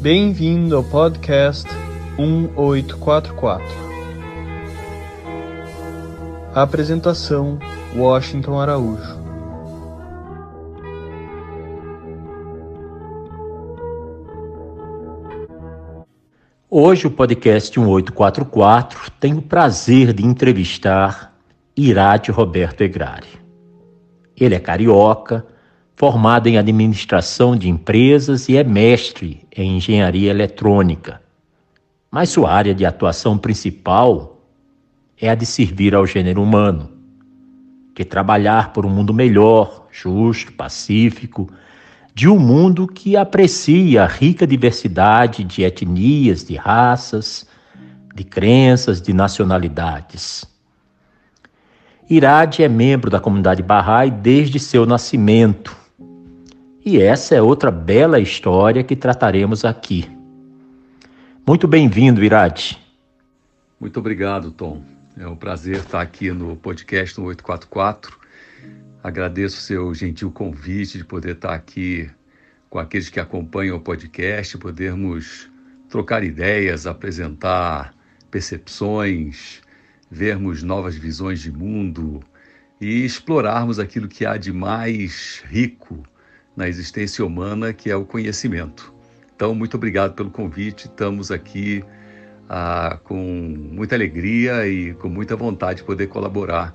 Bem-vindo ao podcast 1844. A apresentação: Washington Araújo. Hoje o podcast 1844 tem o prazer de entrevistar Irade Roberto Egrari. Ele é carioca, formado em administração de empresas e é mestre em engenharia eletrônica. Mas sua área de atuação principal é a de servir ao gênero humano, que trabalhar por um mundo melhor, justo, pacífico, de um mundo que aprecia a rica diversidade de etnias, de raças, de crenças, de nacionalidades. Irade é membro da comunidade Bahá'í desde seu nascimento e essa é outra bela história que trataremos aqui. Muito bem-vindo, Irati. Muito obrigado, Tom. É um prazer estar aqui no podcast no 844. Agradeço o seu gentil convite de poder estar aqui com aqueles que acompanham o podcast, podermos trocar ideias, apresentar percepções, vermos novas visões de mundo e explorarmos aquilo que há de mais rico na existência humana, que é o conhecimento. Então, muito obrigado pelo convite. Estamos aqui ah, com muita alegria e com muita vontade de poder colaborar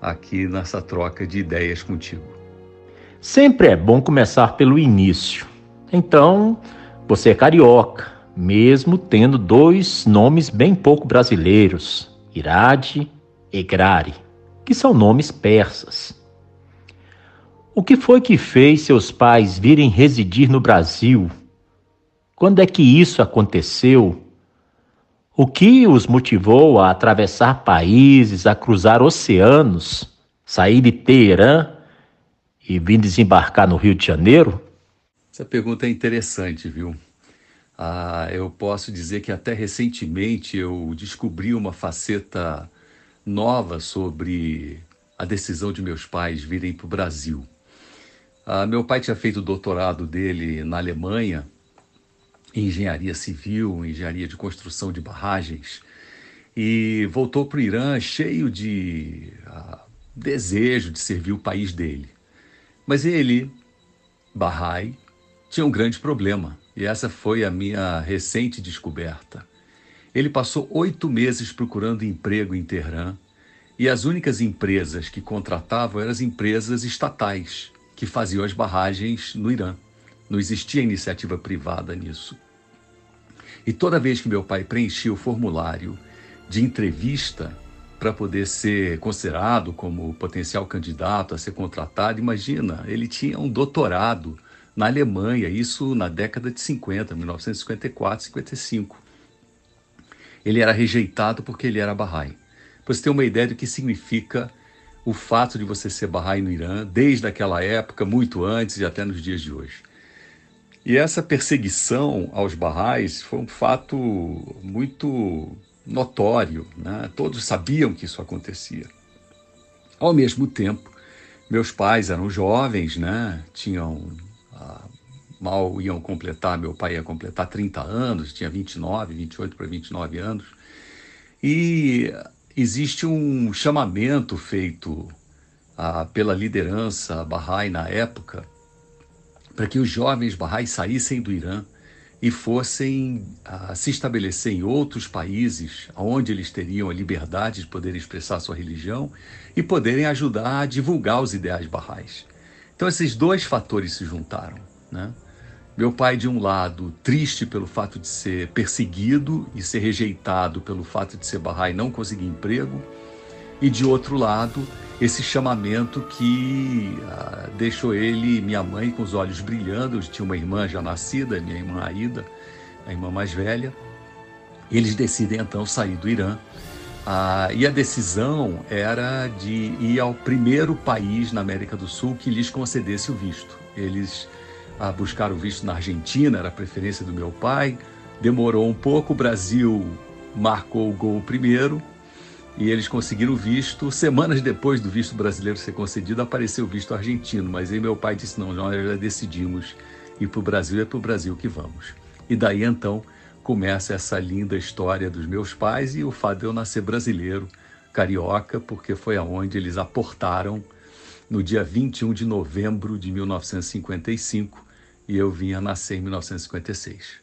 aqui nessa troca de ideias contigo. Sempre é bom começar pelo início. Então, você é carioca, mesmo tendo dois nomes bem pouco brasileiros, Irade e Grari, que são nomes persas. O que foi que fez seus pais virem residir no Brasil? Quando é que isso aconteceu? O que os motivou a atravessar países, a cruzar oceanos, sair de Teherã e vir desembarcar no Rio de Janeiro? Essa pergunta é interessante, viu? Ah, eu posso dizer que até recentemente eu descobri uma faceta nova sobre a decisão de meus pais virem para o Brasil. Ah, meu pai tinha feito o doutorado dele na Alemanha, em engenharia civil, engenharia de construção de barragens, e voltou para o Irã cheio de ah, desejo de servir o país dele. Mas ele, Bahá'í, tinha um grande problema, e essa foi a minha recente descoberta. Ele passou oito meses procurando emprego em Teherã, e as únicas empresas que contratavam eram as empresas estatais que faziam as barragens no Irã. Não existia iniciativa privada nisso. E toda vez que meu pai preenchia o formulário de entrevista para poder ser considerado como potencial candidato a ser contratado, imagina, ele tinha um doutorado na Alemanha, isso na década de 50, 1954, 55. Ele era rejeitado porque ele era Bahá'í. Para você ter uma ideia do que significa o fato de você ser Bahá'í no Irã, desde aquela época, muito antes e até nos dias de hoje. E essa perseguição aos Bahá'ís foi um fato muito notório, né? todos sabiam que isso acontecia. Ao mesmo tempo, meus pais eram jovens, né? tinham ah, mal iam completar, meu pai ia completar 30 anos, tinha 29, 28 para 29 anos. E existe um chamamento feito ah, pela liderança Bahá'í na época para que os jovens Bahá'í saíssem do Irã e fossem ah, se estabelecer em outros países onde eles teriam a liberdade de poder expressar sua religião e poderem ajudar a divulgar os ideais Bahá'ís. Então esses dois fatores se juntaram, né? Meu pai, de um lado, triste pelo fato de ser perseguido e ser rejeitado pelo fato de ser Bahá'í e não conseguir emprego, e de outro lado, esse chamamento que ah, deixou ele e minha mãe com os olhos brilhando. Eu tinha uma irmã já nascida, minha irmã Aida, a irmã mais velha. Eles decidem então sair do Irã. Ah, e a decisão era de ir ao primeiro país na América do Sul que lhes concedesse o visto. Eles a buscar o visto na Argentina, era a preferência do meu pai. Demorou um pouco, o Brasil marcou o gol primeiro e eles conseguiram o visto. Semanas depois do visto brasileiro ser concedido, apareceu o visto argentino. Mas aí meu pai disse: não, nós já decidimos ir para o Brasil, é para o Brasil que vamos. E daí então começa essa linda história dos meus pais e o fato de eu nascer brasileiro, carioca, porque foi aonde eles aportaram no dia 21 de novembro de 1955 e eu vim a nascer em 1956.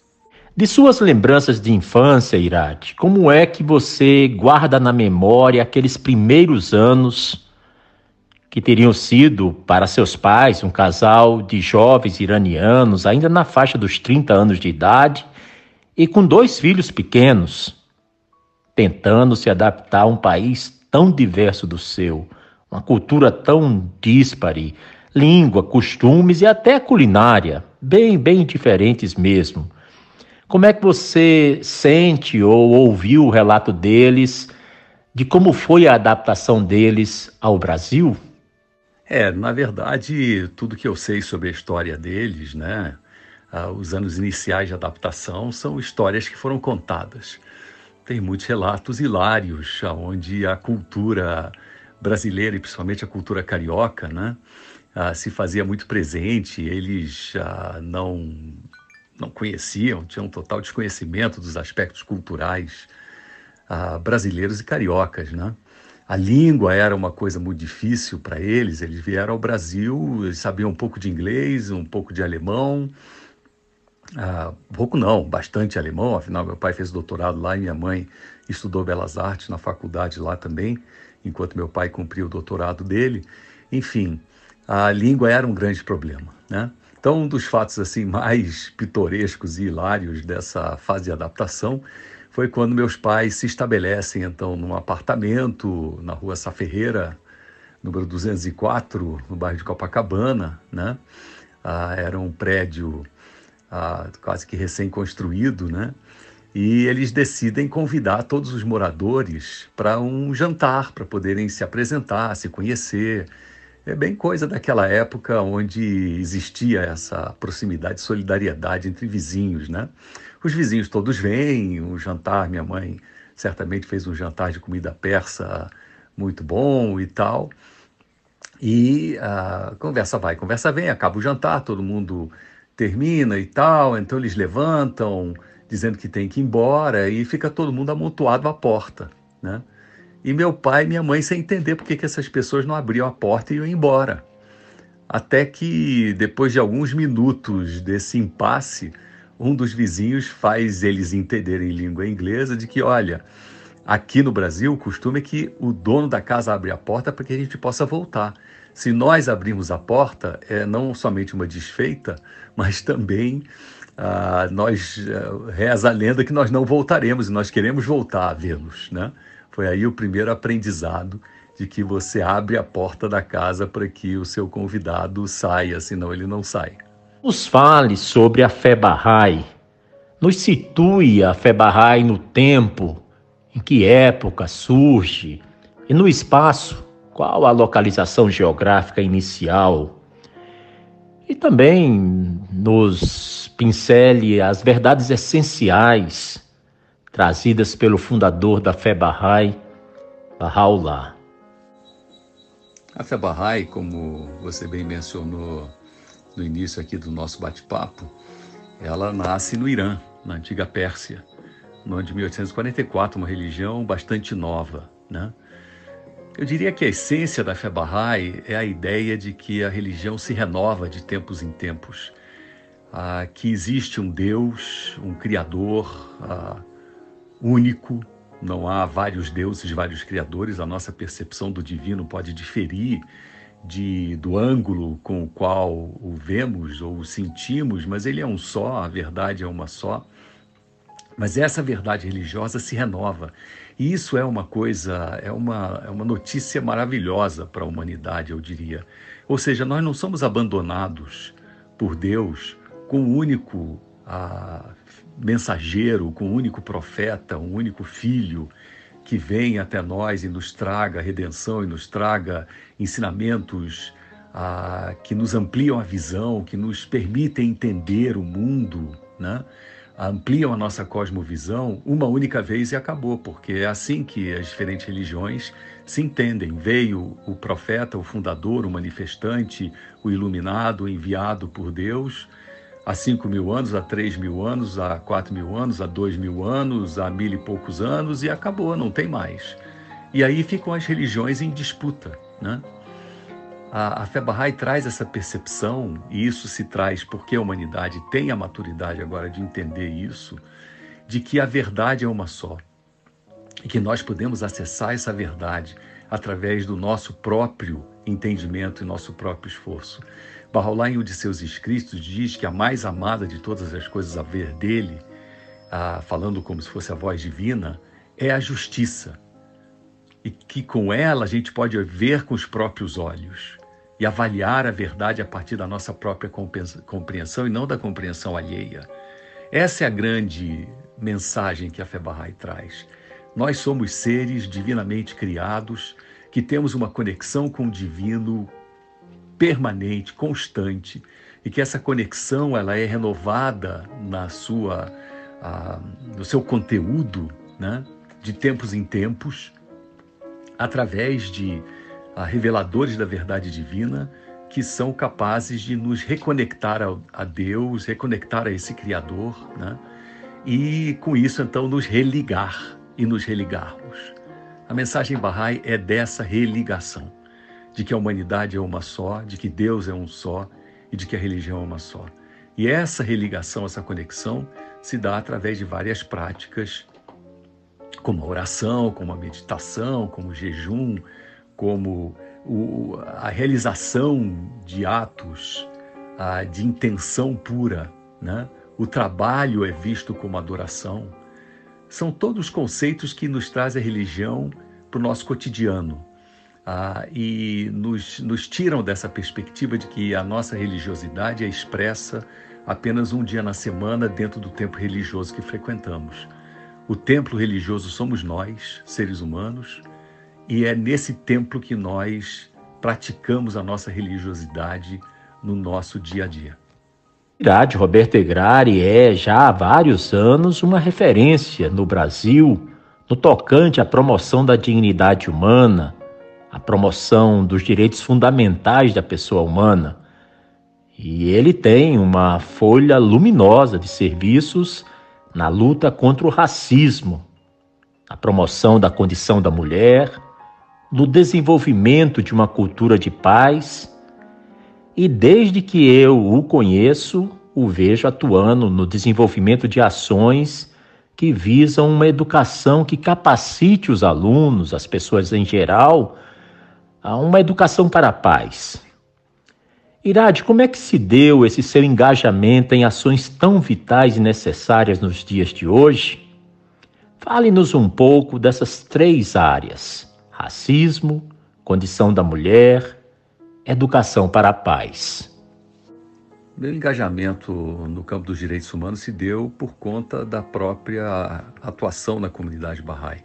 De suas lembranças de infância, Irati, como é que você guarda na memória aqueles primeiros anos que teriam sido para seus pais um casal de jovens iranianos, ainda na faixa dos 30 anos de idade, e com dois filhos pequenos, tentando se adaptar a um país tão diverso do seu, uma cultura tão díspare, língua, costumes e até culinária, bem, bem diferentes mesmo. Como é que você sente ou ouviu o relato deles de como foi a adaptação deles ao Brasil? É, na verdade, tudo que eu sei sobre a história deles, né, ah, os anos iniciais de adaptação, são histórias que foram contadas. Tem muitos relatos hilários, onde a cultura brasileira e principalmente a cultura carioca, né, ah, se fazia muito presente. Eles ah, não não conheciam, tinham total desconhecimento dos aspectos culturais brasileiros e cariocas, né? A língua era uma coisa muito difícil para eles. Eles vieram ao Brasil, eles sabiam um pouco de inglês, um pouco de alemão. Ah, pouco não, bastante alemão. Afinal, meu pai fez doutorado lá e minha mãe estudou Belas Artes na faculdade lá também, enquanto meu pai cumpriu o doutorado dele. Enfim, a língua era um grande problema, né? Então, um dos fatos assim mais pitorescos e hilários dessa fase de adaptação foi quando meus pais se estabelecem então num apartamento na rua Saferreira, número 204, no bairro de Copacabana, né? Ah, era um prédio ah, quase que recém-construído, né? E eles decidem convidar todos os moradores para um jantar, para poderem se apresentar, se conhecer. É bem coisa daquela época onde existia essa proximidade, solidariedade entre vizinhos, né? Os vizinhos todos vêm, um jantar, minha mãe certamente fez um jantar de comida persa muito bom e tal. E a conversa vai, conversa vem, acaba o jantar, todo mundo termina e tal, então eles levantam, dizendo que tem que ir embora, e fica todo mundo amontoado à porta, né? E meu pai e minha mãe sem entender por que, que essas pessoas não abriam a porta e iam embora. Até que, depois de alguns minutos desse impasse, um dos vizinhos faz eles entenderem em língua inglesa de que, olha, aqui no Brasil o costume é que o dono da casa abre a porta para que a gente possa voltar. Se nós abrirmos a porta, é não somente uma desfeita, mas também ah, nós ah, reza a lenda que nós não voltaremos e nós queremos voltar a vê-los, né? Foi aí o primeiro aprendizado de que você abre a porta da casa para que o seu convidado saia, senão ele não sai. Nos fale sobre a fé Bahá'í. Nos situe a fé Bahá'í no tempo, em que época surge e no espaço, qual a localização geográfica inicial. E também nos pincele as verdades essenciais trazidas pelo fundador da fé Bahá'í, Bahá'u'lláh. A fé Bahá'í, como você bem mencionou no início aqui do nosso bate-papo, ela nasce no Irã, na antiga Pérsia, no ano de 1844, uma religião bastante nova, né? Eu diria que a essência da fé Bahá'í é a ideia de que a religião se renova de tempos em tempos, ah, que existe um Deus, um Criador ah, único, não há vários deuses, vários criadores, a nossa percepção do divino pode diferir de, do ângulo com o qual o vemos ou o sentimos, mas ele é um só, a verdade é uma só. Mas essa verdade religiosa se renova. E isso é uma coisa, é uma, é uma notícia maravilhosa para a humanidade, eu diria. Ou seja, nós não somos abandonados por Deus com um único ah, mensageiro, com um único profeta, um único filho que vem até nós e nos traga redenção e nos traga ensinamentos ah, que nos ampliam a visão, que nos permitem entender o mundo, né? Ampliam a nossa cosmovisão uma única vez e acabou, porque é assim que as diferentes religiões se entendem. Veio o profeta, o fundador, o manifestante, o iluminado, enviado por Deus, há 5 mil anos, há 3 mil anos, há 4 mil anos, há 2 mil anos, há mil e poucos anos e acabou, não tem mais. E aí ficam as religiões em disputa. Né? A, a Bahá'í traz essa percepção, e isso se traz porque a humanidade tem a maturidade agora de entender isso, de que a verdade é uma só. E que nós podemos acessar essa verdade através do nosso próprio entendimento e nosso próprio esforço. Bahá'u'lláh, em um de seus escritos, diz que a mais amada de todas as coisas a ver dele, ah, falando como se fosse a voz divina, é a justiça. E que com ela a gente pode ver com os próprios olhos e avaliar a verdade a partir da nossa própria compreensão e não da compreensão alheia. Essa é a grande mensagem que a Bahá'í traz. Nós somos seres divinamente criados que temos uma conexão com o divino permanente, constante, e que essa conexão ela é renovada na sua, no seu conteúdo, né, de tempos em tempos, através de reveladores da verdade divina que são capazes de nos reconectar a, Deus, reconectar a esse Criador, né? e com isso então nos religar e nos religarmos. A mensagem Bahá'í é dessa religação, de que a humanidade é uma só, de que Deus é um só e de que a religião é uma só. E essa religação, essa conexão, se dá através de várias práticas, como a oração, como a meditação, como o jejum, como o, a realização de atos a, de intenção pura, né? o trabalho é visto como adoração. São todos conceitos que nos trazem a religião para o nosso cotidiano ah, e nos, nos tiram dessa perspectiva de que a nossa religiosidade é expressa apenas um dia na semana dentro do tempo religioso que frequentamos. O templo religioso somos nós, seres humanos, e é nesse templo que nós praticamos a nossa religiosidade no nosso dia a dia. Irade Roberto Egrari é, já há vários anos, uma referência no Brasil no tocante à promoção da dignidade humana, a promoção dos direitos fundamentais da pessoa humana. E ele tem uma folha luminosa de serviços na luta contra o racismo, a promoção da condição da mulher, no desenvolvimento de uma cultura de paz. E desde que eu o conheço, o vejo atuando no desenvolvimento de ações que visam uma educação que capacite os alunos, as pessoas em geral, a uma educação para a paz. Irade, como é que se deu esse seu engajamento em ações tão vitais e necessárias nos dias de hoje? Fale-nos um pouco dessas três áreas racismo, condição da mulher, educação para a paz. Meu engajamento no campo dos direitos humanos se deu por conta da própria atuação na comunidade Bahá'í.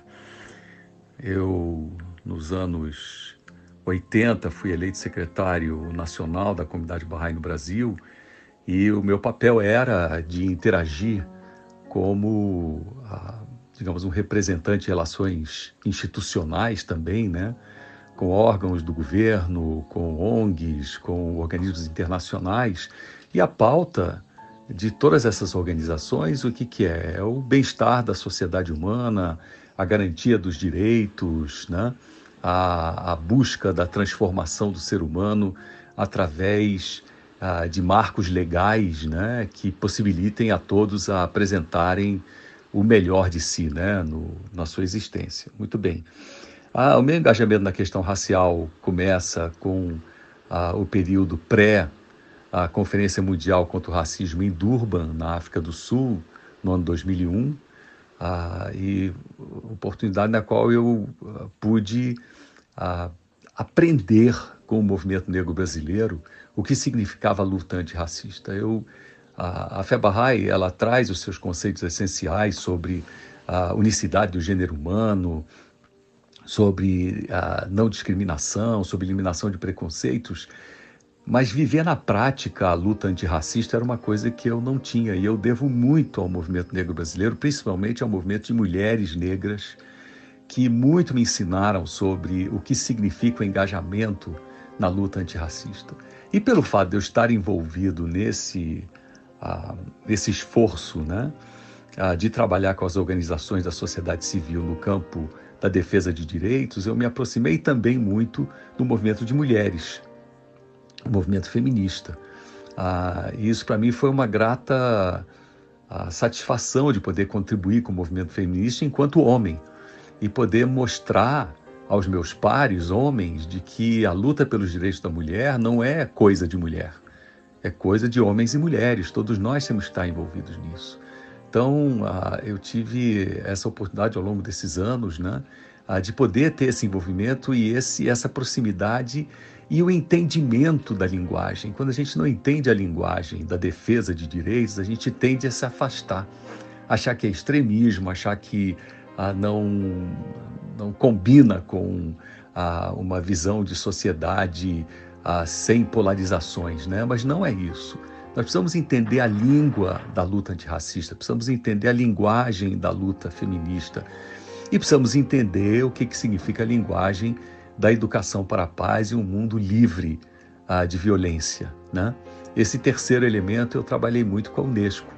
Eu, nos anos 80, fui eleito secretário nacional da comunidade Bahá'í no Brasil e o meu papel era de interagir como digamos, um representante de relações institucionais também, né? com órgãos do governo, com ONGs, com organismos internacionais. E a pauta de todas essas organizações, o que, que é? É o bem-estar da sociedade humana, a garantia dos direitos, né? a, a busca da transformação do ser humano através ah, de marcos legais né? que possibilitem a todos a apresentarem o melhor de si né, no, na sua existência. Muito bem. Ah, o meu engajamento na questão racial começa com ah, o período pré a Conferência Mundial contra o Racismo em Durban, na África do Sul, no ano 2001, ah, e oportunidade na qual eu ah, pude ah, aprender com o movimento negro brasileiro o que significava luta antirracista. Eu a, a Bahá'í, ela traz os seus conceitos essenciais sobre a unicidade do gênero humano, sobre a não discriminação, sobre eliminação de preconceitos, mas viver na prática a luta antirracista era uma coisa que eu não tinha e eu devo muito ao movimento negro brasileiro, principalmente ao movimento de mulheres negras que muito me ensinaram sobre o que significa o engajamento na luta antirracista. E pelo fato de eu estar envolvido nesse a, esse esforço né, a, de trabalhar com as organizações da sociedade civil no campo da defesa de direitos, eu me aproximei também muito do movimento de mulheres, o movimento feminista. E isso para mim foi uma grata satisfação de poder contribuir com o movimento feminista enquanto homem e poder mostrar aos meus pares, homens, de que a luta pelos direitos da mulher não é coisa de mulher, é coisa de homens e mulheres. Todos nós temos que estar envolvidos nisso. Então, eu tive essa oportunidade ao longo desses anos, né, de poder ter esse envolvimento e esse, essa proximidade e o entendimento da linguagem. Quando a gente não entende a linguagem da defesa de direitos, a gente tende a se afastar, achar que é extremismo, achar que ah, não, não combina com ah, uma visão de sociedade ah, sem polarizações, né? mas não é isso. Nós precisamos entender a língua da luta antirracista, precisamos entender a linguagem da luta feminista e precisamos entender o que, que significa a linguagem da educação para a paz e um mundo livre ah, de violência. Né? Esse terceiro elemento eu trabalhei muito com a Unesco.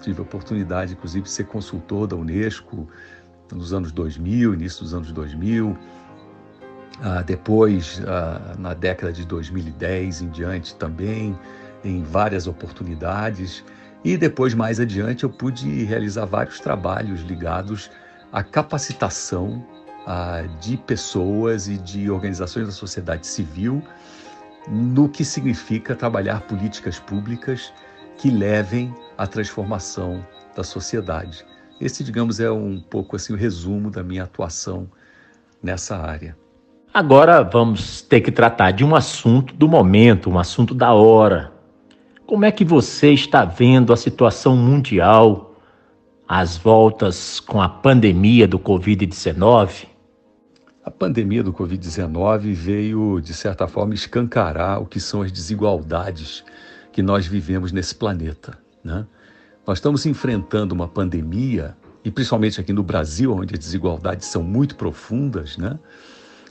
Tive a oportunidade, inclusive, de ser consultor da Unesco nos anos 2000, início dos anos 2000. Ah, depois, ah, na década de 2010 em diante também, em várias oportunidades. E depois, mais adiante, eu pude realizar vários trabalhos ligados à capacitação de pessoas e de organizações da sociedade civil no que significa trabalhar políticas públicas que levem à transformação da sociedade. Esse, digamos, é um pouco assim o resumo da minha atuação nessa área. Agora vamos ter que tratar de um assunto do momento, um assunto da hora. Como é que você está vendo a situação mundial, as voltas com a pandemia do Covid-19? A pandemia do Covid-19 veio, de certa forma, escancarar o que são as desigualdades que nós vivemos nesse planeta. Né? Nós estamos enfrentando uma pandemia, e principalmente aqui no Brasil, onde as desigualdades são muito profundas, né?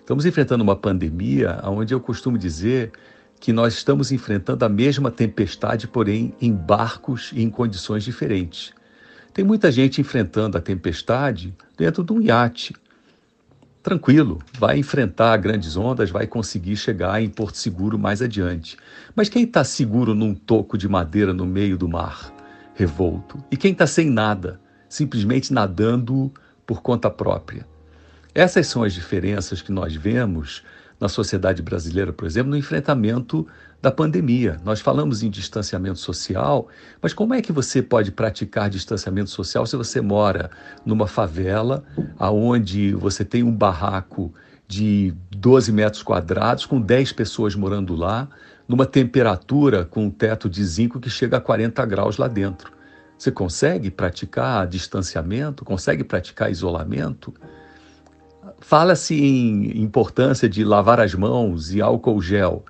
Estamos enfrentando uma pandemia onde eu costumo dizer que nós estamos enfrentando a mesma tempestade, porém em barcos e em condições diferentes. Tem muita gente enfrentando a tempestade dentro de um iate tranquilo, vai enfrentar grandes ondas, vai conseguir chegar em Porto Seguro mais adiante. Mas quem está seguro num toco de madeira no meio do mar revolto? E quem está sem nada, simplesmente nadando por conta própria? Essas são as diferenças que nós vemos na sociedade brasileira, por exemplo, no enfrentamento da pandemia. Nós falamos em distanciamento social, mas como é que você pode praticar distanciamento social se você mora numa favela aonde você tem um barraco de 12 metros quadrados com 10 pessoas morando lá, numa temperatura com um teto de zinco que chega a 40 graus lá dentro? Você consegue praticar distanciamento? Consegue praticar isolamento? Fala-se em importância de lavar as mãos e álcool gel.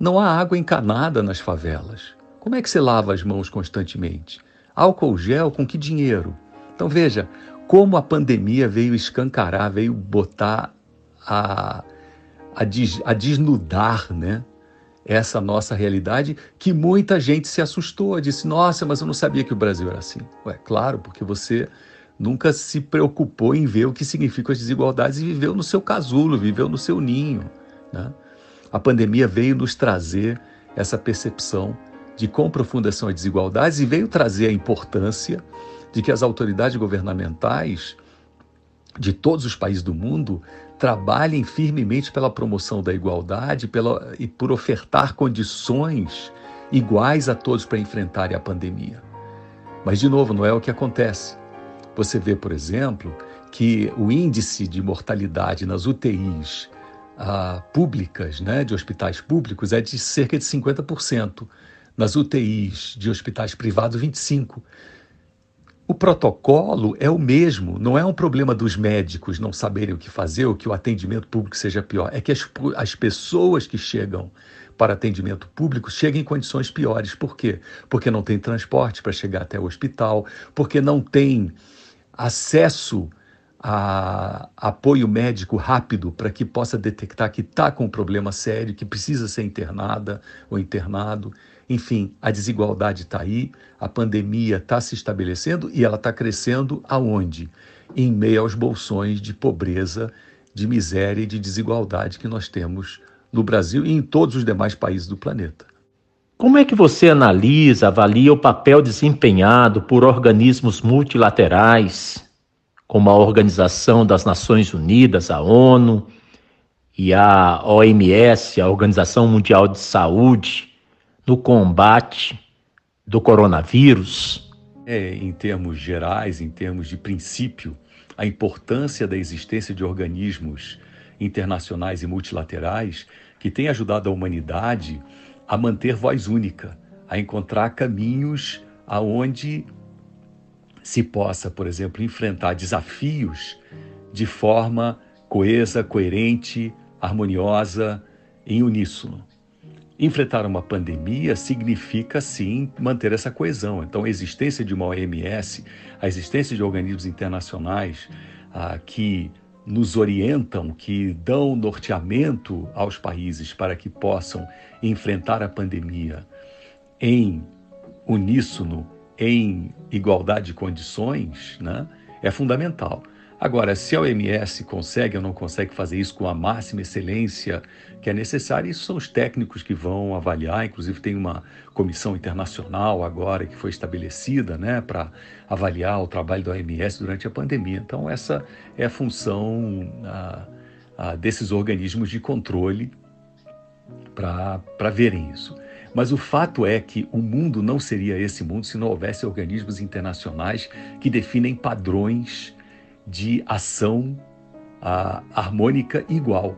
Não há água encanada nas favelas. Como é que você lava as mãos constantemente? Álcool gel com que dinheiro? Então veja como a pandemia veio escancarar, veio botar a, a, des, a desnudar, né? Essa nossa realidade que muita gente se assustou, disse: Nossa, mas eu não sabia que o Brasil era assim. Ué, claro, porque você nunca se preocupou em ver o que significam as desigualdades e viveu no seu casulo, viveu no seu ninho. Né? A pandemia veio nos trazer essa percepção de quão profundas são as desigualdades e veio trazer a importância de que as autoridades governamentais de todos os países do mundo trabalhem firmemente pela promoção da igualdade pela, e por ofertar condições iguais a todos para enfrentarem a pandemia. Mas, de novo, não é o que acontece. Você vê, por exemplo, que o índice de mortalidade nas UTIs ah, públicas, né, de hospitais públicos, é de cerca de 50%. Nas UTIs de hospitais privados, 25%. O protocolo é o mesmo, não é um problema dos médicos não saberem o que fazer ou que o atendimento público seja pior. É que as, as pessoas que chegam para atendimento público chegam em condições piores. Por quê? Porque não tem transporte para chegar até o hospital, porque não tem acesso a apoio médico rápido para que possa detectar que está com um problema sério, que precisa ser internada ou internado. Enfim, a desigualdade está aí, a pandemia está se estabelecendo e ela está crescendo aonde? Em meio aos bolsões de pobreza, de miséria e de desigualdade que nós temos no Brasil e em todos os demais países do planeta. Como é que você analisa, avalia o papel desempenhado por organismos multilaterais, como a Organização das Nações Unidas, a ONU, e a OMS, a Organização Mundial de Saúde, no combate do coronavírus? É, em termos gerais, em termos de princípio, a importância da existência de organismos internacionais e multilaterais que têm ajudado a humanidade a manter voz única, a encontrar caminhos aonde se possa, por exemplo, enfrentar desafios de forma coesa, coerente, harmoniosa, em uníssono. Enfrentar uma pandemia significa, sim, manter essa coesão. Então, a existência de uma OMS, a existência de organismos internacionais ah, que nos orientam, que dão norteamento aos países para que possam enfrentar a pandemia em uníssono, em igualdade de condições, né, é fundamental. Agora, se a OMS consegue ou não consegue fazer isso com a máxima excelência que é necessária, isso são os técnicos que vão avaliar. Inclusive, tem uma comissão internacional agora que foi estabelecida né, para avaliar o trabalho da OMS durante a pandemia. Então, essa é a função desses organismos de controle para verem isso. Mas o fato é que o mundo não seria esse mundo se não houvesse organismos internacionais que definem padrões de ação a, harmônica igual.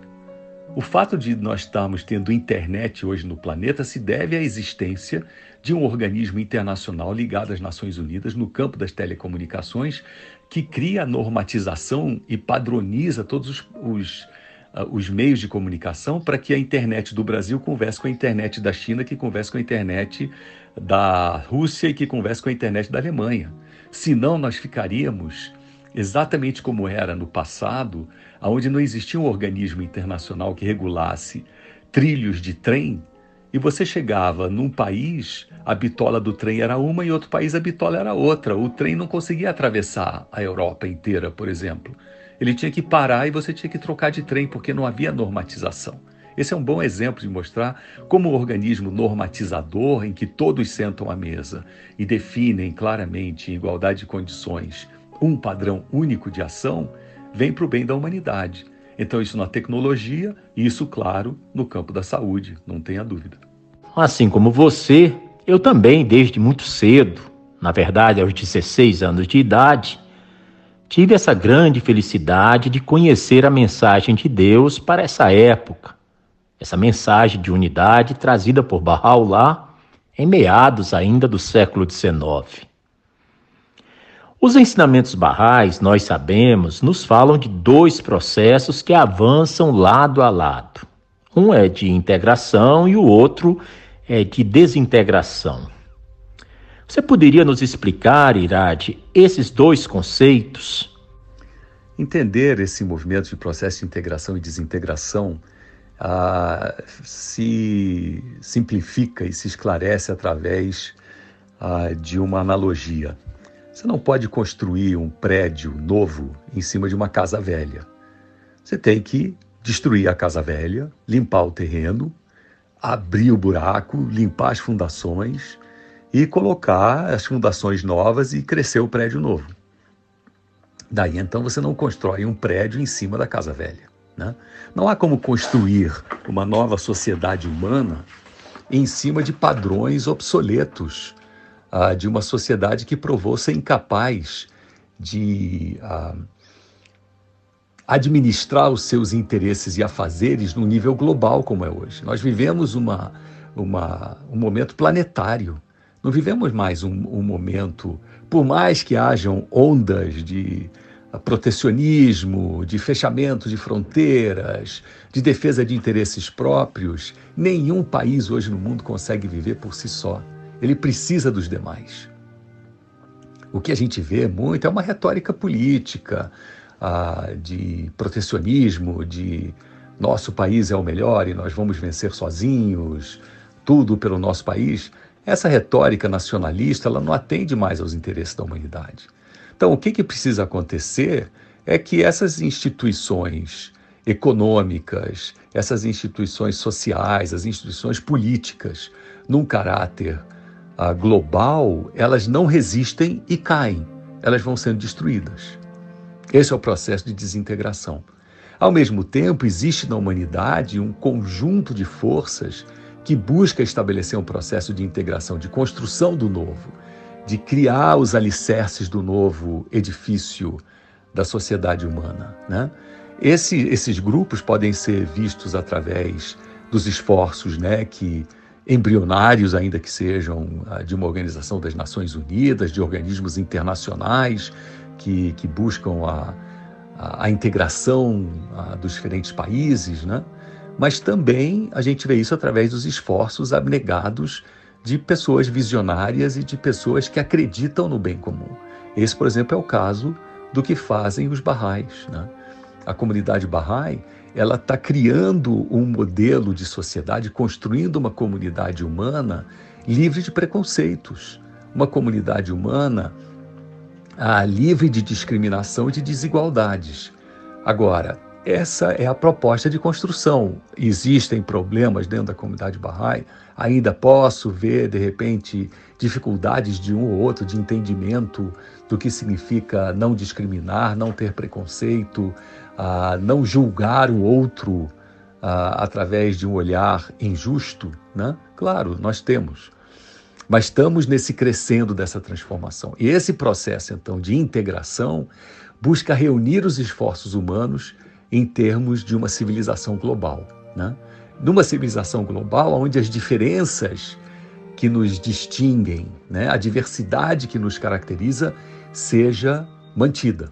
O fato de nós estarmos tendo internet hoje no planeta se deve à existência de um organismo internacional ligado às Nações Unidas no campo das telecomunicações que cria a normatização e padroniza todos os, os, uh, os meios de comunicação para que a internet do Brasil converse com a internet da China, que converse com a internet da Rússia e que converse com a internet da Alemanha. Senão, nós ficaríamos exatamente como era no passado, onde não existia um organismo internacional que regulasse trilhos de trem, e você chegava num país, a bitola do trem era uma e outro país a bitola era outra. O trem não conseguia atravessar a Europa inteira, por exemplo. Ele tinha que parar e você tinha que trocar de trem porque não havia normatização. Esse é um bom exemplo de mostrar como um organismo normatizador em que todos sentam à mesa e definem claramente, em igualdade de condições, um padrão único de ação, vem para o bem da humanidade. Então, isso na tecnologia e isso, claro, no campo da saúde, não tenha dúvida. Assim como você, eu também, desde muito cedo, na verdade, aos 16 anos de idade, tive essa grande felicidade de conhecer a mensagem de Deus para essa época. Essa mensagem de unidade trazida por Bahá'u'lláh em meados ainda do século XIX. Os ensinamentos barrais, nós sabemos, nos falam de dois processos que avançam lado a lado. Um é de integração e o outro é de desintegração. Você poderia nos explicar, Irade, esses dois conceitos? Entender esse movimento de processo de integração e desintegração ah, se simplifica e se esclarece através ah, de uma analogia. Você não pode construir um prédio novo em cima de uma casa velha. Você tem que destruir a casa velha, limpar o terreno, abrir o buraco, limpar as fundações e colocar as fundações novas e crescer o prédio novo. Daí então você não constrói um prédio em cima da casa velha. Né? Não há como construir uma nova sociedade humana em cima de padrões obsoletos ah, de uma sociedade que provou ser incapaz de ah, administrar os seus interesses e afazeres num nível global como é hoje. Nós vivemos uma, uma, um momento planetário. Não vivemos mais um, um momento, por mais que hajam ondas de protecionismo, de fechamento de fronteiras, de defesa de interesses próprios, nenhum país hoje no mundo consegue viver por si só. Ele precisa dos demais. O que a gente vê muito é uma retórica política, ah, de protecionismo, de nosso país é o melhor e nós vamos vencer sozinhos, tudo pelo nosso país. Essa retórica nacionalista ela não atende mais aos interesses da humanidade. Então, o que, que precisa acontecer é que essas instituições econômicas, essas instituições sociais, as instituições políticas, num caráter global, elas não resistem e caem, elas vão sendo destruídas. Esse é o processo de desintegração. Ao mesmo tempo, existe na humanidade um conjunto de forças que busca estabelecer um processo de integração, de construção do novo, de criar os alicerces do novo edifício da sociedade humana. Né? Esse, esses grupos podem ser vistos através dos esforços né, que embrionários, ainda que sejam ah, de uma organização das Nações Unidas, de organismos internacionais que, que buscam a, a, a integração a, ah, dos diferentes países, né? mas também a gente vê isso através dos esforços abnegados de pessoas visionárias e de pessoas que acreditam no bem comum. Esse, por exemplo, é o caso do que fazem os Bahá'ís. Né? A comunidade Bahá'í ela está criando um modelo de sociedade, construindo uma comunidade humana livre de preconceitos, uma comunidade humana ah, livre de discriminação e de desigualdades. Agora, essa é a proposta de construção. Existem problemas dentro da comunidade Bahá'í, ainda posso ver, de repente, dificuldades de um ou outro de entendimento do que significa não discriminar, não ter preconceito, não julgar o outro através de um olhar injusto, né? Claro, nós temos. Mas estamos nesse crescendo dessa transformação. E esse processo, então, de integração busca reunir os esforços humanos em termos de uma civilização global. Né? Numa civilização global, onde as diferenças que nos distinguem, né, a diversidade que nos caracteriza, seja mantida.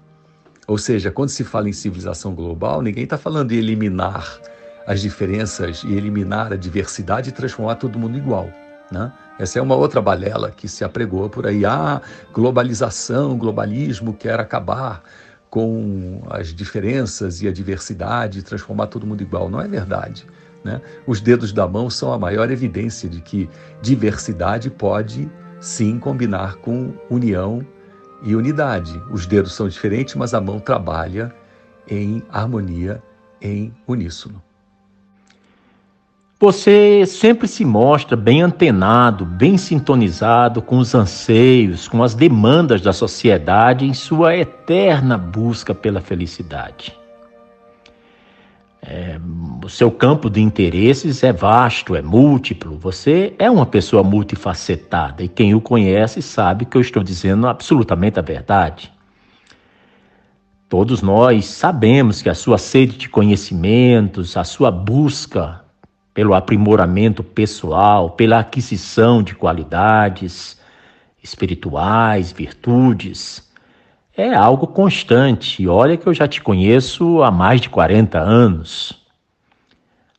Ou seja, quando se fala em civilização global, ninguém está falando de eliminar as diferenças e eliminar a diversidade e transformar todo mundo igual. Né? Essa é uma outra balela que se apregou por aí. Ah, globalização, globalismo quer acabar com as diferenças e a diversidade, transformar todo mundo igual. Não é verdade. Né? Os dedos da mão são a maior evidência de que diversidade pode sim combinar com união e unidade. Os dedos são diferentes, mas a mão trabalha em harmonia, em uníssono. Você sempre se mostra bem antenado, bem sintonizado com os anseios, com as demandas da sociedade em sua eterna busca pela felicidade. É, o seu campo de interesses é vasto, é múltiplo. Você é uma pessoa multifacetada e quem o conhece sabe que eu estou dizendo absolutamente a verdade. Todos nós sabemos que a sua sede de conhecimentos, a sua busca pelo aprimoramento pessoal, pela aquisição de qualidades espirituais, virtudes, é algo constante. Olha que eu já te conheço há mais de 40 anos.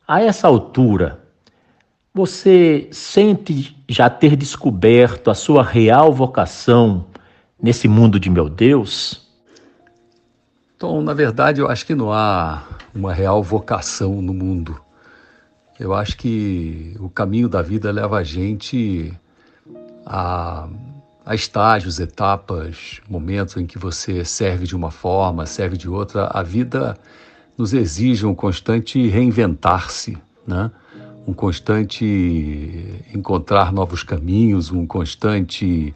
A essa altura, você sente já ter descoberto a sua real vocação nesse mundo de meu Deus? Então, na verdade, eu acho que não há uma real vocação no mundo. Eu acho que o caminho da vida leva a gente a Há estágios, etapas, momentos em que você serve de uma forma, serve de outra. A vida nos exige um constante reinventar-se, né? um constante encontrar novos caminhos, um constante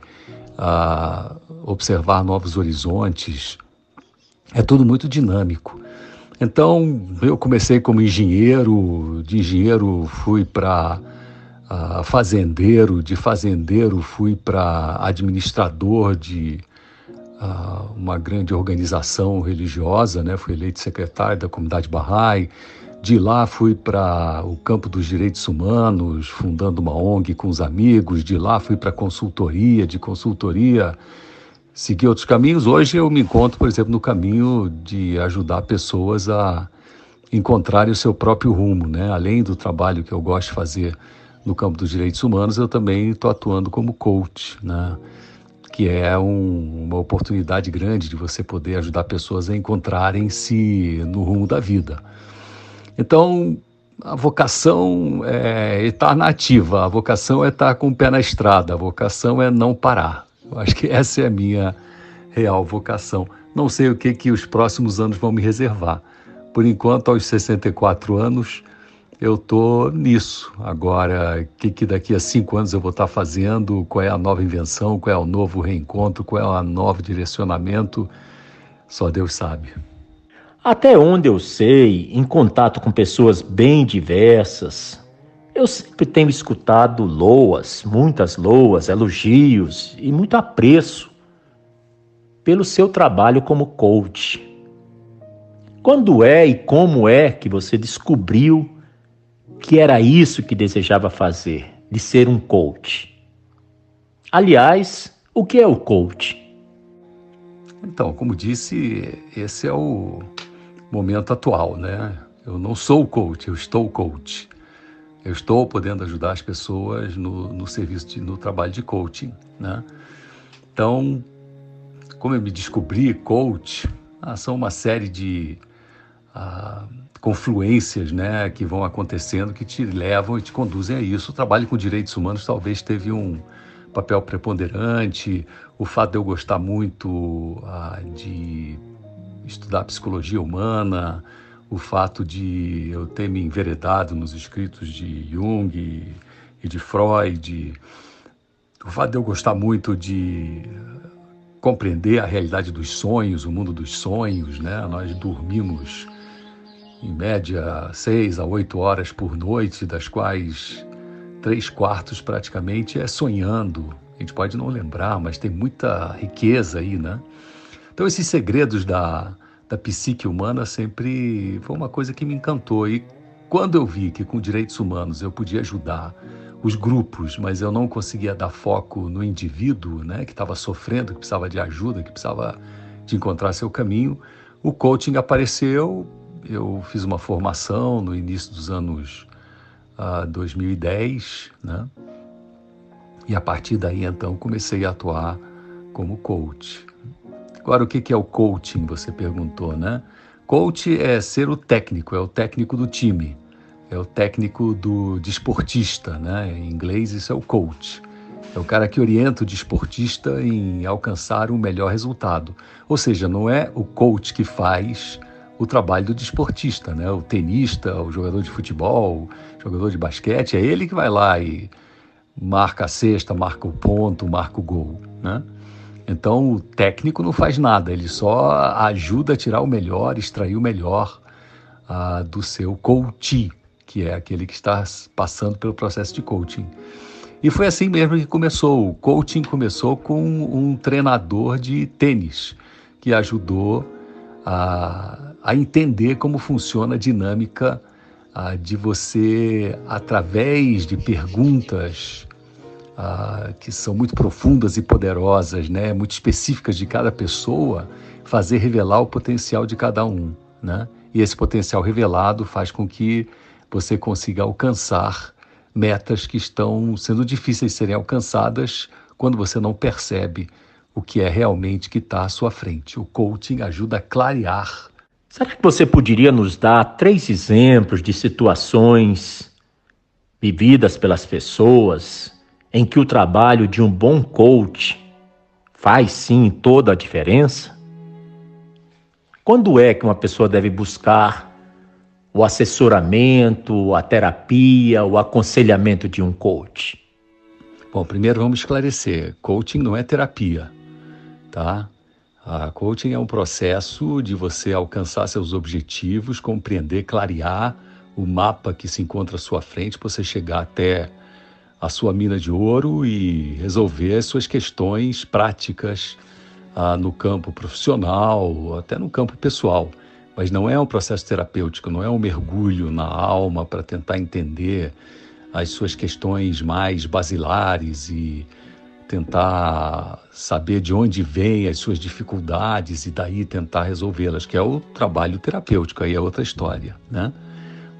uh, observar novos horizontes. É tudo muito dinâmico. Então, eu comecei como engenheiro, de engenheiro fui para fazendeiro, de fazendeiro fui para administrador de uh, uma grande organização religiosa, né? fui eleito secretário da comunidade Bahá'í. De lá fui para o campo dos direitos humanos, fundando uma ONG com os amigos. De lá fui para consultoria, de consultoria segui outros caminhos. Hoje eu me encontro, por exemplo, no caminho de ajudar pessoas a encontrarem o seu próprio rumo, né? Além do trabalho que eu gosto de fazer no campo dos direitos humanos, eu também estou atuando como coach, né? que é um, uma oportunidade grande de você poder ajudar pessoas a encontrarem-se no rumo da vida. Então, a vocação é estar nativa, a vocação é estar com o pé na estrada, a vocação é não parar. Eu acho que essa é a minha real vocação. Não sei o que, que os próximos anos vão me reservar. Por enquanto, aos 64 anos, eu estou nisso. Agora, o que, que daqui a cinco anos eu vou estar fazendo? Qual é a nova invenção? Qual é o novo reencontro? Qual é o novo direcionamento? Só Deus sabe. Até onde eu sei, em contato com pessoas bem diversas, eu sempre tenho escutado loas, muitas loas, elogios e muito apreço pelo seu trabalho como coach. Quando é e como é que você descobriu que era isso que desejava fazer, de ser um coach? Aliás, o que é o coach? Então, como disse, esse é o momento atual, né? Eu não sou coach, eu estou coach. Eu estou podendo ajudar as pessoas no, no serviço, de, no trabalho de coaching, né? Então, como eu me descobri coach, ah, são uma série de ah, confluências, né, que vão acontecendo que te levam e te conduzem a isso. O trabalho com direitos humanos talvez teve um papel preponderante. O fato de eu gostar muito ah, de estudar psicologia humana, o fato de eu ter me enveredado nos escritos de Jung e de Freud, o fato de eu gostar muito de compreender a realidade dos sonhos, o mundo dos sonhos, né? Nós dormimos em média seis a oito horas por noite, das quais três quartos praticamente é sonhando. A gente pode não lembrar, mas tem muita riqueza aí, né? Então, esses segredos da, da psique humana sempre foi uma coisa que me encantou. E quando eu vi que com direitos humanos eu podia ajudar os grupos, mas eu não conseguia dar foco no indivíduo, né, que estava sofrendo, que precisava de ajuda, que precisava de encontrar seu caminho, o coaching apareceu. Eu fiz uma formação no início dos anos uh, ah, 2010, né? E a partir daí então comecei a atuar como coach. Agora, o que é o coaching? Você perguntou, né? Coach é ser o técnico, é o técnico do time, é o técnico do desportista, né? Em inglês, isso é o coach. É o cara que orienta o desportista em alcançar o melhor resultado. Ou seja, não é o coach que faz o trabalho do desportista, né? O tenista, o jogador de futebol, o jogador de basquete, é ele que vai lá e marca a cesta, marca o ponto, marca o gol, né? Então o técnico não faz nada, ele só ajuda a tirar o melhor, extrair o melhor uh, do seu coach, que é aquele que está passando pelo processo de coaching. E foi assim mesmo que começou. O coaching começou com um treinador de tênis que ajudou a, a entender como funciona a dinâmica a, de você, através de perguntas ah, que são muito profundas e poderosas, né, muito específicas de cada pessoa, fazer revelar o potencial de cada um, né? E esse potencial revelado faz com que você consiga alcançar metas que estão sendo difíceis de serem alcançadas quando você não percebe o que é realmente que está à sua frente. O coaching ajuda a clarear. Será que você poderia nos dar três exemplos de situações vividas pelas pessoas em que o trabalho de um bom coach faz sim toda a diferença? Quando é que uma pessoa deve buscar o assessoramento, a terapia, o aconselhamento de um coach? Bom, primeiro vamos esclarecer: coaching não é terapia, tá? A coaching é um processo de você alcançar seus objetivos, compreender, clarear o mapa que se encontra à sua frente você chegar até a sua mina de ouro e resolver as suas questões práticas ah, no campo profissional, até no campo pessoal. Mas não é um processo terapêutico, não é um mergulho na alma para tentar entender as suas questões mais basilares e tentar saber de onde vêm as suas dificuldades e daí tentar resolvê-las, que é o trabalho terapêutico, aí é outra história, né?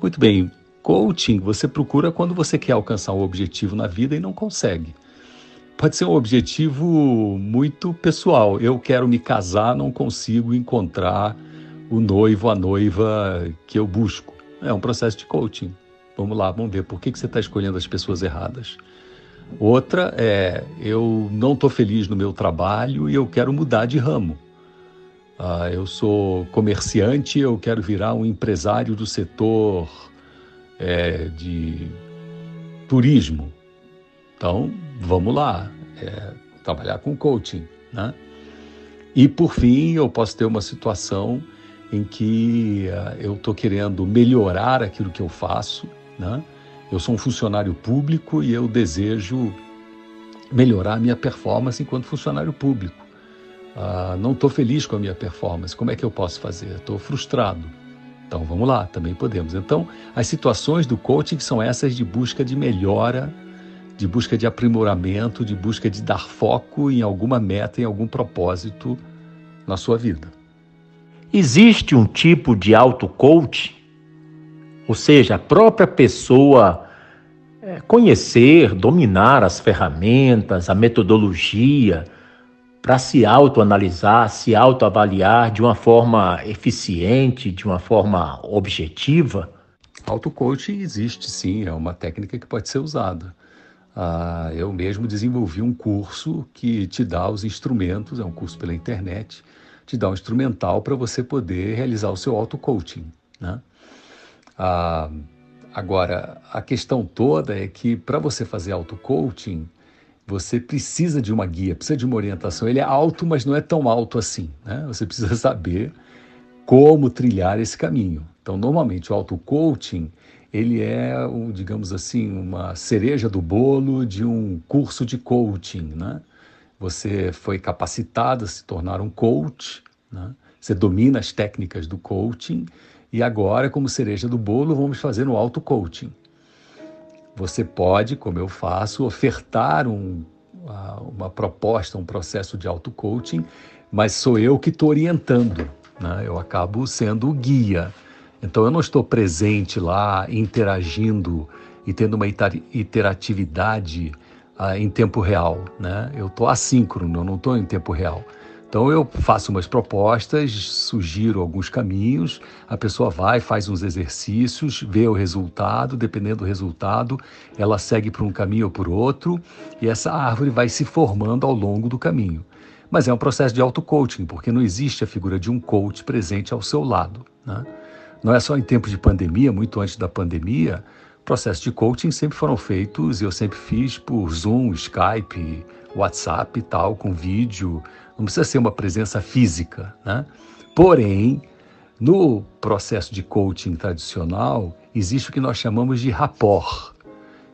Muito bem, Coaching você procura quando você quer alcançar um objetivo na vida e não consegue. Pode ser um objetivo muito pessoal. Eu quero me casar, não consigo encontrar o noivo, a noiva que eu busco. É um processo de coaching. Vamos lá, vamos ver por que, que você está escolhendo as pessoas erradas. Outra é eu não estou feliz no meu trabalho e eu quero mudar de ramo. Ah, eu sou comerciante, eu quero virar um empresário do setor é, de turismo. Então, vamos lá, é, trabalhar com coaching, né? E por fim, eu posso ter uma situação em que uh, eu estou querendo melhorar aquilo que eu faço, né? Eu sou um funcionário público e eu desejo melhorar a minha performance enquanto funcionário público. Uh, não estou feliz com a minha performance. Como é que eu posso fazer? Estou frustrado. Então vamos lá, também podemos. Então, as situações do coaching são essas de busca de melhora de busca de aprimoramento, de busca de dar foco em alguma meta, em algum propósito na sua vida. Existe um tipo de auto-coach, ou seja, a própria pessoa é, conhecer, dominar as ferramentas, a metodologia, para se autoanalisar, se autoavaliar de uma forma eficiente, de uma forma objetiva? Auto-coaching existe sim, é uma técnica que pode ser usada. Ah, eu mesmo desenvolvi um curso que te dá os instrumentos, é um curso pela internet, te dá um instrumental para você poder realizar o seu auto-coaching. Né? Ah, agora, a questão toda é que para você fazer auto-coaching, você precisa de uma guia, precisa de uma orientação. Ele é alto, mas não é tão alto assim. Né? Você precisa saber como trilhar esse caminho. Então, normalmente, o auto-coaching ele é, digamos assim, uma cereja do bolo de um curso de coaching, né? Você foi capacitado a se tornar um coach, né? Você domina as técnicas do coaching e agora, como cereja do bolo, vamos fazer um auto-coaching. Você pode, como eu faço, ofertar um, uma proposta, um processo de auto-coaching, mas sou eu que estou orientando, né? Eu acabo sendo o guia. Então eu não estou presente lá, interagindo e tendo uma interatividade uh, em tempo real, né? Eu estou assíncrono, eu não estou em tempo real. Então eu faço umas propostas, sugiro alguns caminhos, a pessoa vai, faz uns exercícios, vê o resultado, dependendo do resultado, ela segue por um caminho ou por outro, e essa árvore vai se formando ao longo do caminho. Mas é um processo de auto-coaching, porque não existe a figura de um coach presente ao seu lado. Né? Não é só em tempos de pandemia, muito antes da pandemia, processos de coaching sempre foram feitos, eu sempre fiz por Zoom, Skype, WhatsApp e tal, com vídeo. Não precisa ser uma presença física, né? Porém, no processo de coaching tradicional, existe o que nós chamamos de rapport,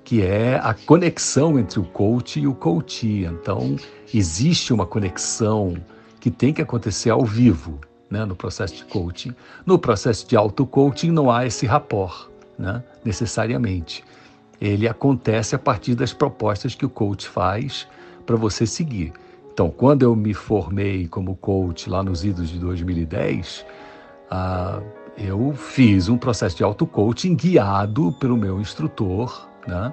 que é a conexão entre o coach e o coachee. Então, existe uma conexão que tem que acontecer ao vivo né, no processo de coaching. No processo de auto-coaching não há esse rapport, né, necessariamente. Ele acontece a partir das propostas que o coach faz para você seguir. Então, quando eu me formei como coach lá nos idos de 2010, ah, eu fiz um processo de auto-coaching guiado pelo meu instrutor, né,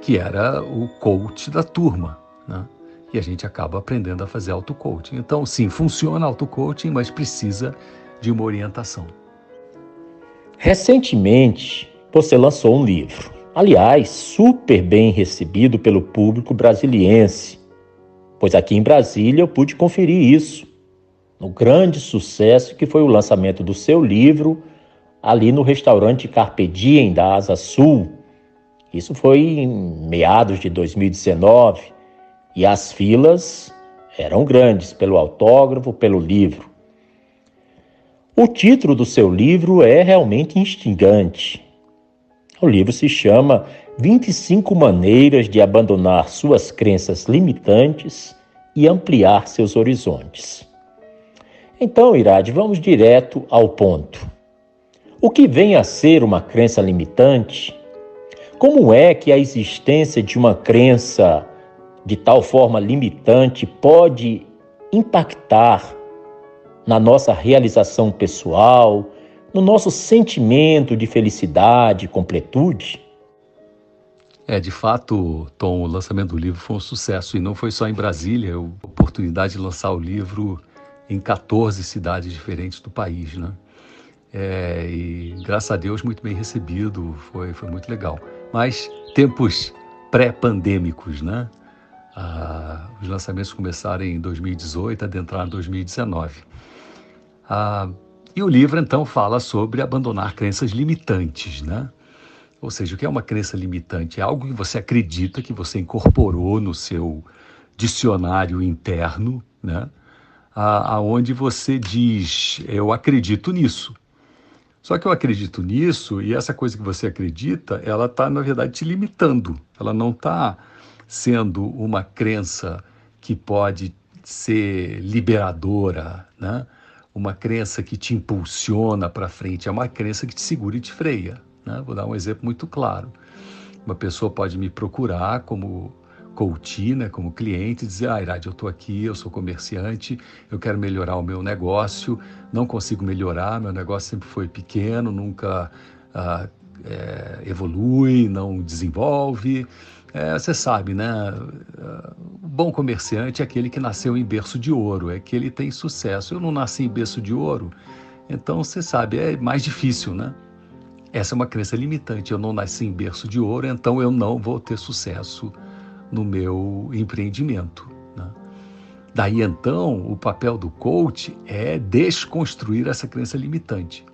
que era o coach da turma. Né? e a gente acaba aprendendo a fazer auto-coaching. Então, sim, funciona auto-coaching, mas precisa de uma orientação. Recentemente, você lançou um livro, aliás, super bem recebido pelo público brasiliense, pois aqui em Brasília eu pude conferir isso, no grande sucesso que foi o lançamento do seu livro ali no restaurante Carpe Diem da Asa Sul. Isso foi em meados de 2019 e as filas eram grandes pelo autógrafo, pelo livro. O título do seu livro é realmente instigante. O livro se chama 25 Maneiras de Abandonar Suas Crenças Limitantes e Ampliar Seus Horizontes. Então, Irade, vamos direto ao ponto. O que vem a ser uma crença limitante? Como é que a existência de uma crença de tal forma limitante pode impactar na nossa realização pessoal, no nosso sentimento de felicidade, completude? É, de fato, Tom, o lançamento do livro foi um sucesso e não foi só em Brasília, a oportunidade de lançar o livro em 14 cidades diferentes do país, né? é, e graças a Deus muito bem recebido, foi, foi muito legal. Mas tempos pré-pandêmicos, né? Ah, os lançamentos começaram em 2018, adentraram em 2019. Ah, e o livro então fala sobre abandonar crenças limitantes, né? Ou seja, o que é uma crença limitante? É algo que você acredita, que você incorporou no seu dicionário interno, né? aonde você diz, eu acredito nisso. Só que eu acredito nisso e essa coisa que você acredita, ela está, na verdade, te limitando. Ela não está sendo uma crença que pode ser liberadora, né? Uma crença que te impulsiona para frente, é uma crença que te segura e te freia. Né? Vou dar um exemplo muito claro. Uma pessoa pode me procurar como coach, né, como cliente, dizer, ah, Irad, eu estou aqui, eu sou comerciante, eu quero melhorar o meu negócio, não consigo melhorar, meu negócio sempre foi pequeno, nunca ah, é, evolui, não desenvolve. É, você sabe, né? O bom comerciante é aquele que nasceu em berço de ouro, é que ele tem sucesso. Eu não nasci em berço de ouro, então você sabe, é mais difícil, né? Essa é uma crença limitante. Eu não nasci em berço de ouro, então eu não vou ter sucesso no meu empreendimento. Né? Daí então, o papel do coach é desconstruir essa crença limitante.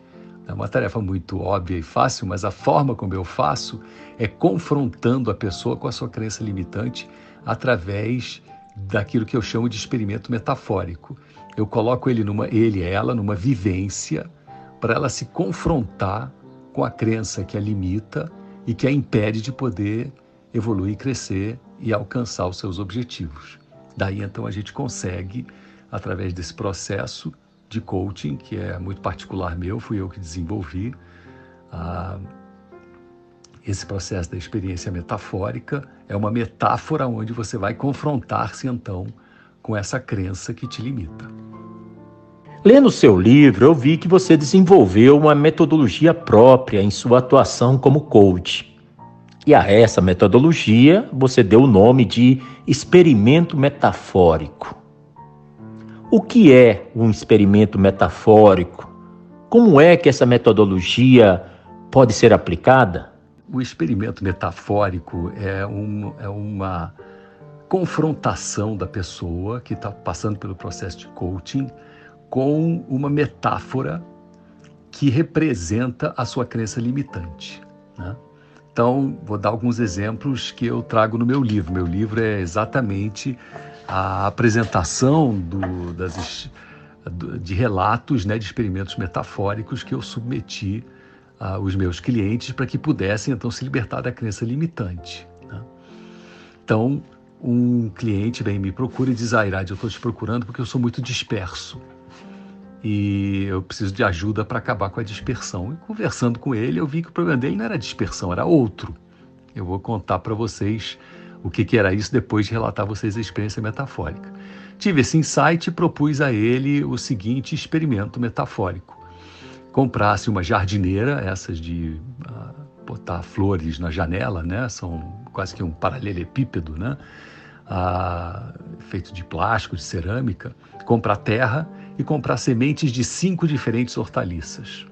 É uma tarefa muito óbvia e fácil, mas a forma como eu faço é confrontando a pessoa com a sua crença limitante através daquilo que eu chamo de experimento metafórico. Eu coloco ele numa ele ela numa vivência para ela se confrontar com a crença que a limita e que a impede de poder evoluir, crescer e alcançar os seus objetivos. Daí então a gente consegue, através desse processo de coaching, que é muito particular meu, fui eu que desenvolvi, ah, esse processo da experiência metafórica é uma metáfora onde você vai confrontar-se então com essa crença que te limita. Lendo seu livro, eu vi que você desenvolveu uma metodologia própria em sua atuação como coach. E a essa metodologia você deu o nome de experimento metafórico. O que é um experimento metafórico? Como é que essa metodologia pode ser aplicada? O experimento metafórico é, um, é uma confrontação da pessoa que está passando pelo processo de coaching com uma metáfora que representa a sua crença limitante. Né? Então, vou dar alguns exemplos que eu trago no meu livro. Meu livro é exatamente a apresentação do, das, de relatos, né, de experimentos metafóricos que eu submeti aos meus clientes para que pudessem então se libertar da crença limitante. Né? Então, um cliente vem me procura e diz: Ah, Irad, eu estou te procurando porque eu sou muito disperso e eu preciso de ajuda para acabar com a dispersão. E conversando com ele, eu vi que o problema dele não era dispersão, era outro. Eu vou contar para vocês o que, que era isso depois de relatar a vocês a experiência metafórica. Tive esse insight e propus a ele o seguinte experimento metafórico. Comprasse uma jardineira, essas de uh, botar flores na janela, né? São quase que um paralelepípedo, né? Uh, feito de plástico, de cerâmica. Comprar terra e comprar sementes de cinco diferentes hortaliças.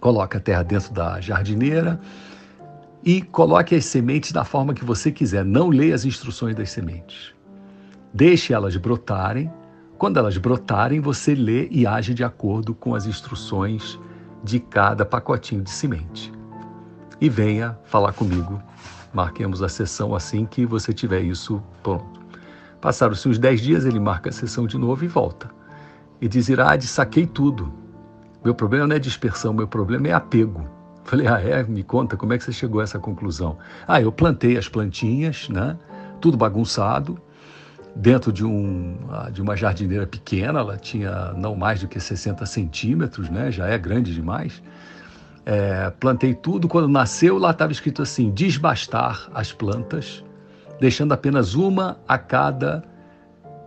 Coloque a terra dentro da jardineira e coloque as sementes da forma que você quiser. Não leia as instruções das sementes. Deixe elas brotarem. Quando elas brotarem, você lê e age de acordo com as instruções de cada pacotinho de semente. E venha falar comigo. Marquemos a sessão assim que você tiver isso pronto. Passaram-se uns 10 dias, ele marca a sessão de novo e volta e diz: Irade, saquei tudo. Meu problema não é dispersão, meu problema é apego. Falei, ah, é? Me conta, como é que você chegou a essa conclusão? Ah, eu plantei as plantinhas, né? Tudo bagunçado, dentro de, um, ah, de uma jardineira pequena, ela tinha não mais do que 60 centímetros, né? Já é grande demais. É, plantei tudo, quando nasceu, lá estava escrito assim: desbastar as plantas, deixando apenas uma a cada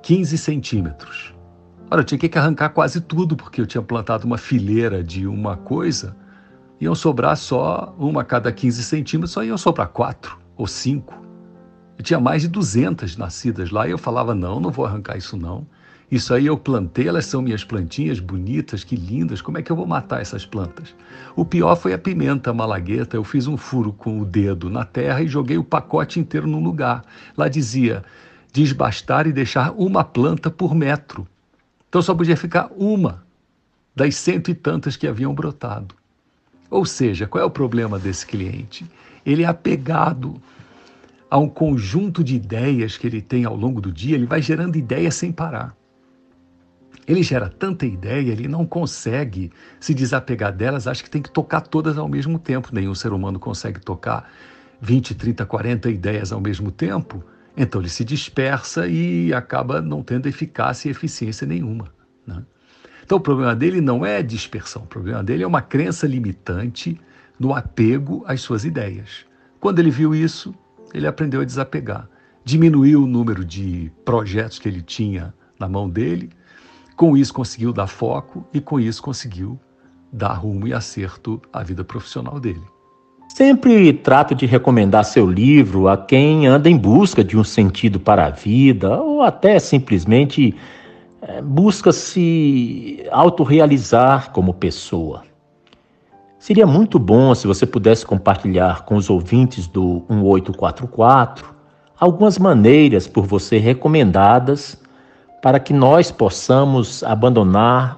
15 centímetros. Ora, eu tinha que arrancar quase tudo, porque eu tinha plantado uma fileira de uma coisa, iam sobrar só uma a cada 15 centímetros, só iam sobrar quatro ou cinco. Eu tinha mais de 200 nascidas lá e eu falava: não, não vou arrancar isso não. Isso aí eu plantei, elas são minhas plantinhas bonitas, que lindas, como é que eu vou matar essas plantas? O pior foi a pimenta malagueta, eu fiz um furo com o dedo na terra e joguei o pacote inteiro num lugar. Lá dizia, desbastar e deixar uma planta por metro. Então só podia ficar uma das cento e tantas que haviam brotado. Ou seja, qual é o problema desse cliente? Ele é apegado a um conjunto de ideias que ele tem ao longo do dia, ele vai gerando ideias sem parar. Ele gera tanta ideia, ele não consegue se desapegar delas, acha que tem que tocar todas ao mesmo tempo. Nenhum ser humano consegue tocar 20, 30, 40 ideias ao mesmo tempo. Então ele se dispersa e acaba não tendo eficácia e eficiência nenhuma. Né? Então o problema dele não é dispersão, o problema dele é uma crença limitante no apego às suas ideias. Quando ele viu isso, ele aprendeu a desapegar. Diminuiu o número de projetos que ele tinha na mão dele, com isso conseguiu dar foco e com isso conseguiu dar rumo e acerto à vida profissional dele. Sempre trato de recomendar seu livro a quem anda em busca de um sentido para a vida ou até simplesmente busca se autorrealizar como pessoa. Seria muito bom se você pudesse compartilhar com os ouvintes do 1844 algumas maneiras por você recomendadas para que nós possamos abandonar,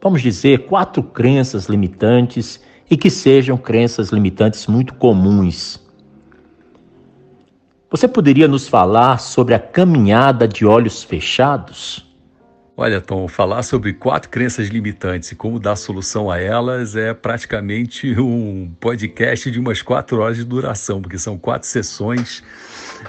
vamos dizer, quatro crenças limitantes e que sejam crenças limitantes muito comuns. Você poderia nos falar sobre a caminhada de olhos fechados? Olha, Tom, falar sobre quatro crenças limitantes e como dar solução a elas é praticamente um podcast de umas quatro horas de duração, porque são quatro sessões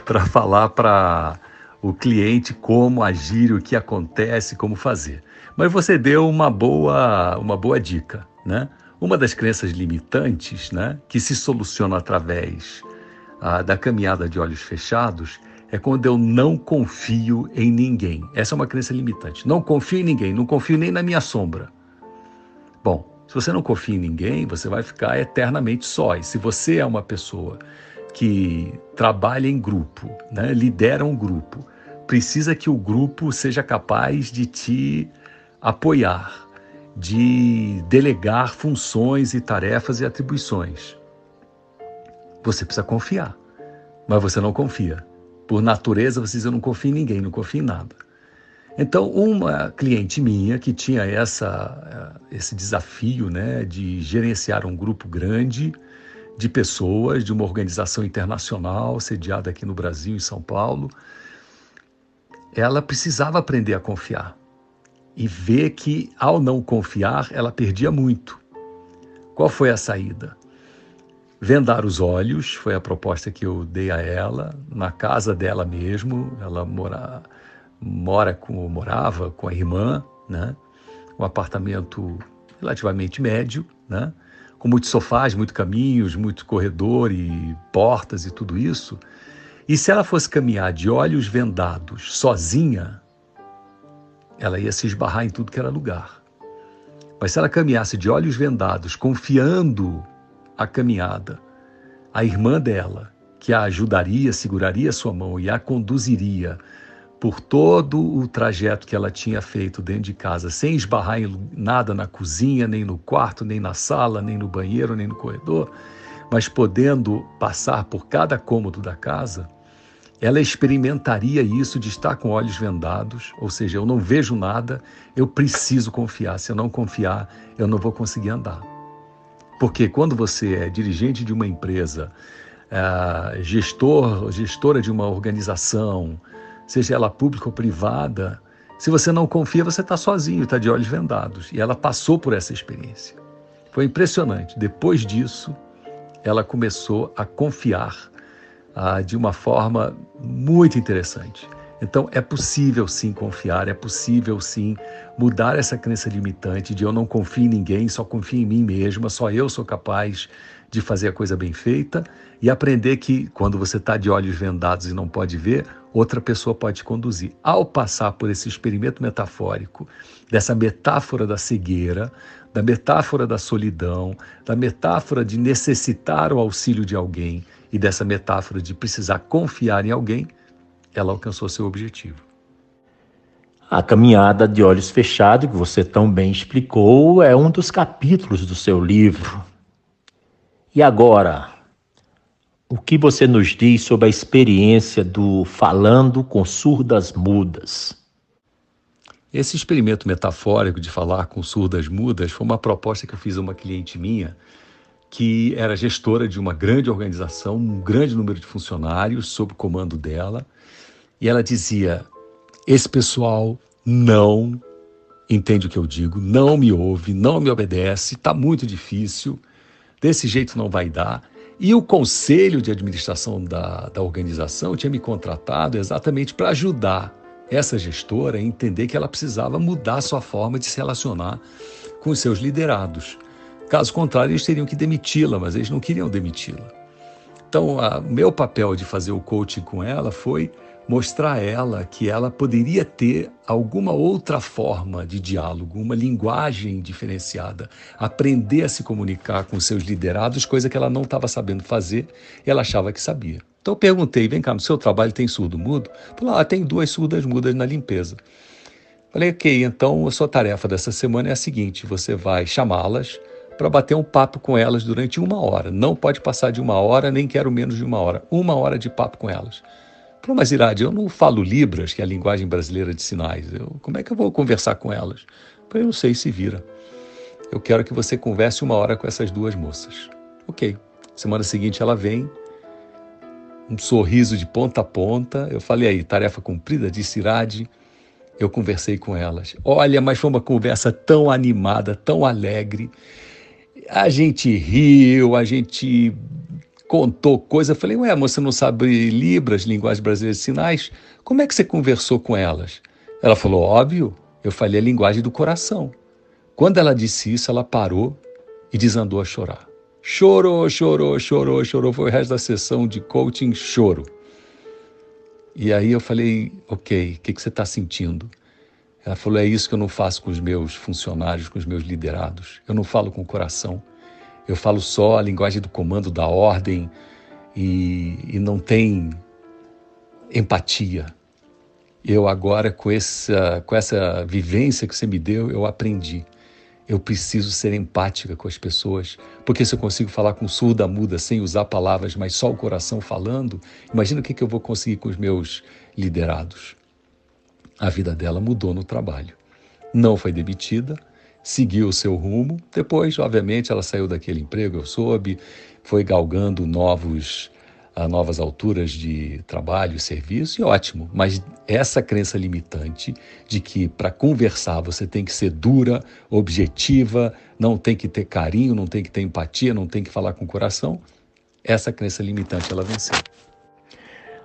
para falar para o cliente como agir, o que acontece, como fazer. Mas você deu uma boa, uma boa dica, né? Uma das crenças limitantes, né, que se soluciona através ah, da caminhada de olhos fechados, é quando eu não confio em ninguém. Essa é uma crença limitante. Não confio em ninguém, não confio nem na minha sombra. Bom, se você não confia em ninguém, você vai ficar eternamente só. E se você é uma pessoa que trabalha em grupo, né, lidera um grupo, precisa que o grupo seja capaz de te apoiar, de delegar funções e tarefas e atribuições. Você precisa confiar, mas você não confia. Por natureza, você diz: Eu não confio em ninguém, não confio em nada. Então, uma cliente minha que tinha essa, eh, esse desafio né, de gerenciar um grupo grande de pessoas de uma organização internacional sediada aqui no Brasil, em São Paulo, ela precisava aprender a confiar e ver que, ao não confiar, ela perdia muito. Qual foi a saída? Vendar os olhos foi a proposta que eu dei a ela, na casa dela mesmo. Ela mora, mora com, morava com a irmã, né? um apartamento relativamente médio, né? com muitos sofás, muitos caminhos, muito corredor e portas e tudo isso. E se ela fosse caminhar de olhos vendados, sozinha, ela ia se esbarrar em tudo que era lugar. Mas se ela caminhasse de olhos vendados, confiando a caminhada, a irmã dela, que a ajudaria, seguraria sua mão e a conduziria por todo o trajeto que ela tinha feito dentro de casa, sem esbarrar em nada na cozinha, nem no quarto, nem na sala, nem no banheiro, nem no corredor, mas podendo passar por cada cômodo da casa, ela experimentaria isso de estar com olhos vendados, ou seja, eu não vejo nada, eu preciso confiar. Se eu não confiar, eu não vou conseguir andar. Porque quando você é dirigente de uma empresa, é, gestor, gestora de uma organização, seja ela pública ou privada, se você não confia, você está sozinho, está de olhos vendados. E ela passou por essa experiência. Foi impressionante. Depois disso, ela começou a confiar ah, de uma forma muito interessante. Então, é possível sim confiar, é possível sim mudar essa crença limitante de eu não confio em ninguém, só confio em mim mesma, só eu sou capaz de fazer a coisa bem feita e aprender que quando você está de olhos vendados e não pode ver, outra pessoa pode te conduzir. Ao passar por esse experimento metafórico, dessa metáfora da cegueira, da metáfora da solidão, da metáfora de necessitar o auxílio de alguém e dessa metáfora de precisar confiar em alguém, ela alcançou seu objetivo. A caminhada de olhos fechados, que você tão bem explicou, é um dos capítulos do seu livro. E agora, o que você nos diz sobre a experiência do falando com surdas mudas? Esse experimento metafórico de falar com surdas mudas foi uma proposta que eu fiz a uma cliente minha que era gestora de uma grande organização, um grande número de funcionários sob o comando dela, e ela dizia: esse pessoal não entende o que eu digo, não me ouve, não me obedece, está muito difícil, desse jeito não vai dar. E o conselho de administração da, da organização tinha me contratado exatamente para ajudar essa gestora a entender que ela precisava mudar sua forma de se relacionar com os seus liderados. Caso contrário, eles teriam que demiti-la, mas eles não queriam demiti-la. Então, o meu papel de fazer o coaching com ela foi mostrar a ela que ela poderia ter alguma outra forma de diálogo, uma linguagem diferenciada, aprender a se comunicar com seus liderados, coisa que ela não estava sabendo fazer e ela achava que sabia. Então eu perguntei, vem cá, no seu trabalho tem surdo mudo? Falou, ah, tem duas surdas mudas na limpeza. Falei, ok, então a sua tarefa dessa semana é a seguinte: você vai chamá-las, para bater um papo com elas durante uma hora. Não pode passar de uma hora, nem quero menos de uma hora. Uma hora de papo com elas. Falou, mas Irade, eu não falo Libras, que é a linguagem brasileira de sinais. Eu, como é que eu vou conversar com elas? Eu não sei se vira. Eu quero que você converse uma hora com essas duas moças. Ok. Semana seguinte ela vem, um sorriso de ponta a ponta. Eu falei aí, tarefa cumprida, disse Irade. Eu conversei com elas. Olha, mas foi uma conversa tão animada, tão alegre. A gente riu, a gente contou coisa. Eu falei, ué, você não sabe Libras, linguagem brasileira de sinais? Como é que você conversou com elas? Ela falou, óbvio, eu falei a linguagem do coração. Quando ela disse isso, ela parou e desandou a chorar. Chorou, chorou, chorou, chorou. Foi o resto da sessão de coaching choro. E aí eu falei, ok, o que, que você está sentindo? Ela falou: é isso que eu não faço com os meus funcionários, com os meus liderados. Eu não falo com o coração. Eu falo só a linguagem do comando, da ordem e, e não tem empatia. Eu agora, com essa, com essa vivência que você me deu, eu aprendi. Eu preciso ser empática com as pessoas, porque se eu consigo falar com surda muda, sem usar palavras, mas só o coração falando, imagina o que, que eu vou conseguir com os meus liderados. A vida dela mudou no trabalho. Não foi demitida, seguiu o seu rumo. Depois, obviamente, ela saiu daquele emprego, eu soube, foi galgando novos a novas alturas de trabalho e serviço, e ótimo. Mas essa crença limitante de que para conversar você tem que ser dura, objetiva, não tem que ter carinho, não tem que ter empatia, não tem que falar com o coração, essa crença limitante ela venceu.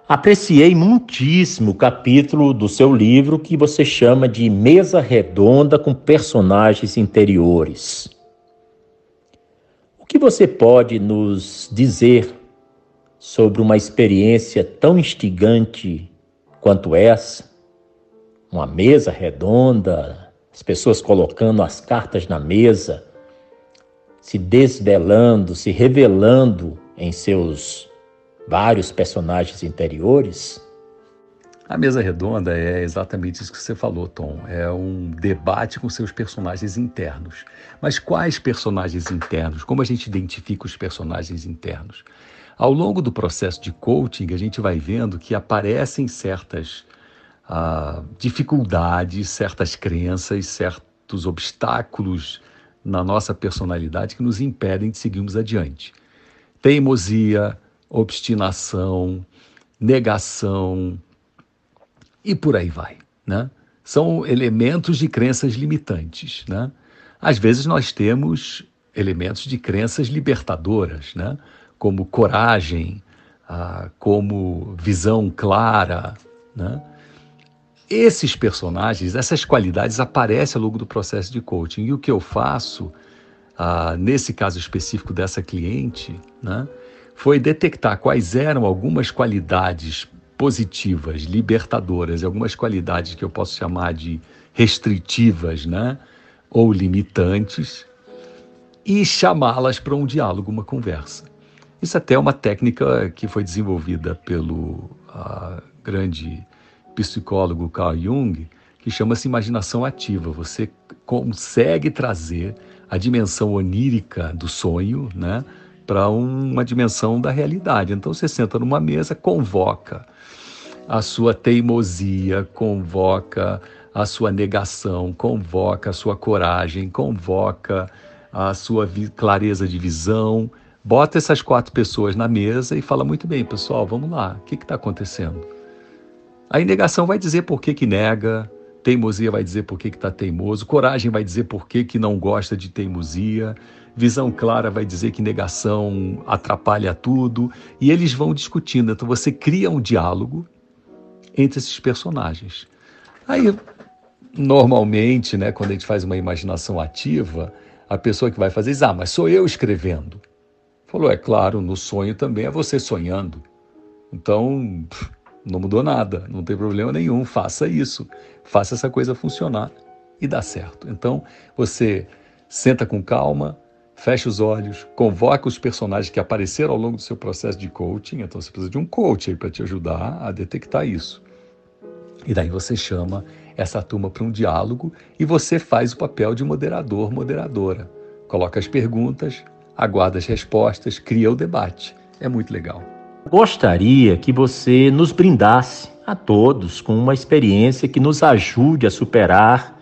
Apreciei muitíssimo o capítulo do seu livro que você chama de Mesa Redonda com Personagens Interiores. O que você pode nos dizer sobre uma experiência tão instigante quanto essa? Uma mesa redonda, as pessoas colocando as cartas na mesa, se desvelando, se revelando em seus vários personagens interiores? A mesa redonda é exatamente isso que você falou, Tom. É um debate com seus personagens internos. Mas quais personagens internos? Como a gente identifica os personagens internos? Ao longo do processo de coaching, a gente vai vendo que aparecem certas ah, dificuldades, certas crenças, certos obstáculos na nossa personalidade que nos impedem de seguirmos adiante. Teimosia, obstinação, negação e por aí vai, né? São elementos de crenças limitantes, né? Às vezes nós temos elementos de crenças libertadoras, né? Como coragem, ah, como visão clara, né? Esses personagens, essas qualidades aparecem ao longo do processo de coaching. E o que eu faço, ah, nesse caso específico dessa cliente, né? Foi detectar quais eram algumas qualidades positivas, libertadoras, algumas qualidades que eu posso chamar de restritivas, né? ou limitantes, e chamá-las para um diálogo, uma conversa. Isso até é uma técnica que foi desenvolvida pelo grande psicólogo Carl Jung, que chama-se imaginação ativa. Você consegue trazer a dimensão onírica do sonho, né, para uma dimensão da realidade. Então você senta numa mesa, convoca a sua teimosia, convoca a sua negação, convoca a sua coragem, convoca a sua clareza de visão. Bota essas quatro pessoas na mesa e fala muito bem, pessoal, vamos lá, o que está acontecendo? A negação vai dizer por que, que nega, Teimosia vai dizer por que está teimoso, coragem vai dizer por que, que não gosta de teimosia, visão clara vai dizer que negação atrapalha tudo, e eles vão discutindo. Então você cria um diálogo entre esses personagens. Aí, normalmente, né, quando a gente faz uma imaginação ativa, a pessoa que vai fazer diz: Ah, mas sou eu escrevendo. Falou: É claro, no sonho também é você sonhando. Então, não mudou nada, não tem problema nenhum, faça isso, faça essa coisa funcionar e dá certo. Então, você senta com calma, fecha os olhos, convoca os personagens que apareceram ao longo do seu processo de coaching, então você precisa de um coach aí para te ajudar a detectar isso. E daí você chama essa turma para um diálogo e você faz o papel de moderador, moderadora. Coloca as perguntas, aguarda as respostas, cria o debate. É muito legal. Gostaria que você nos brindasse a todos com uma experiência que nos ajude a superar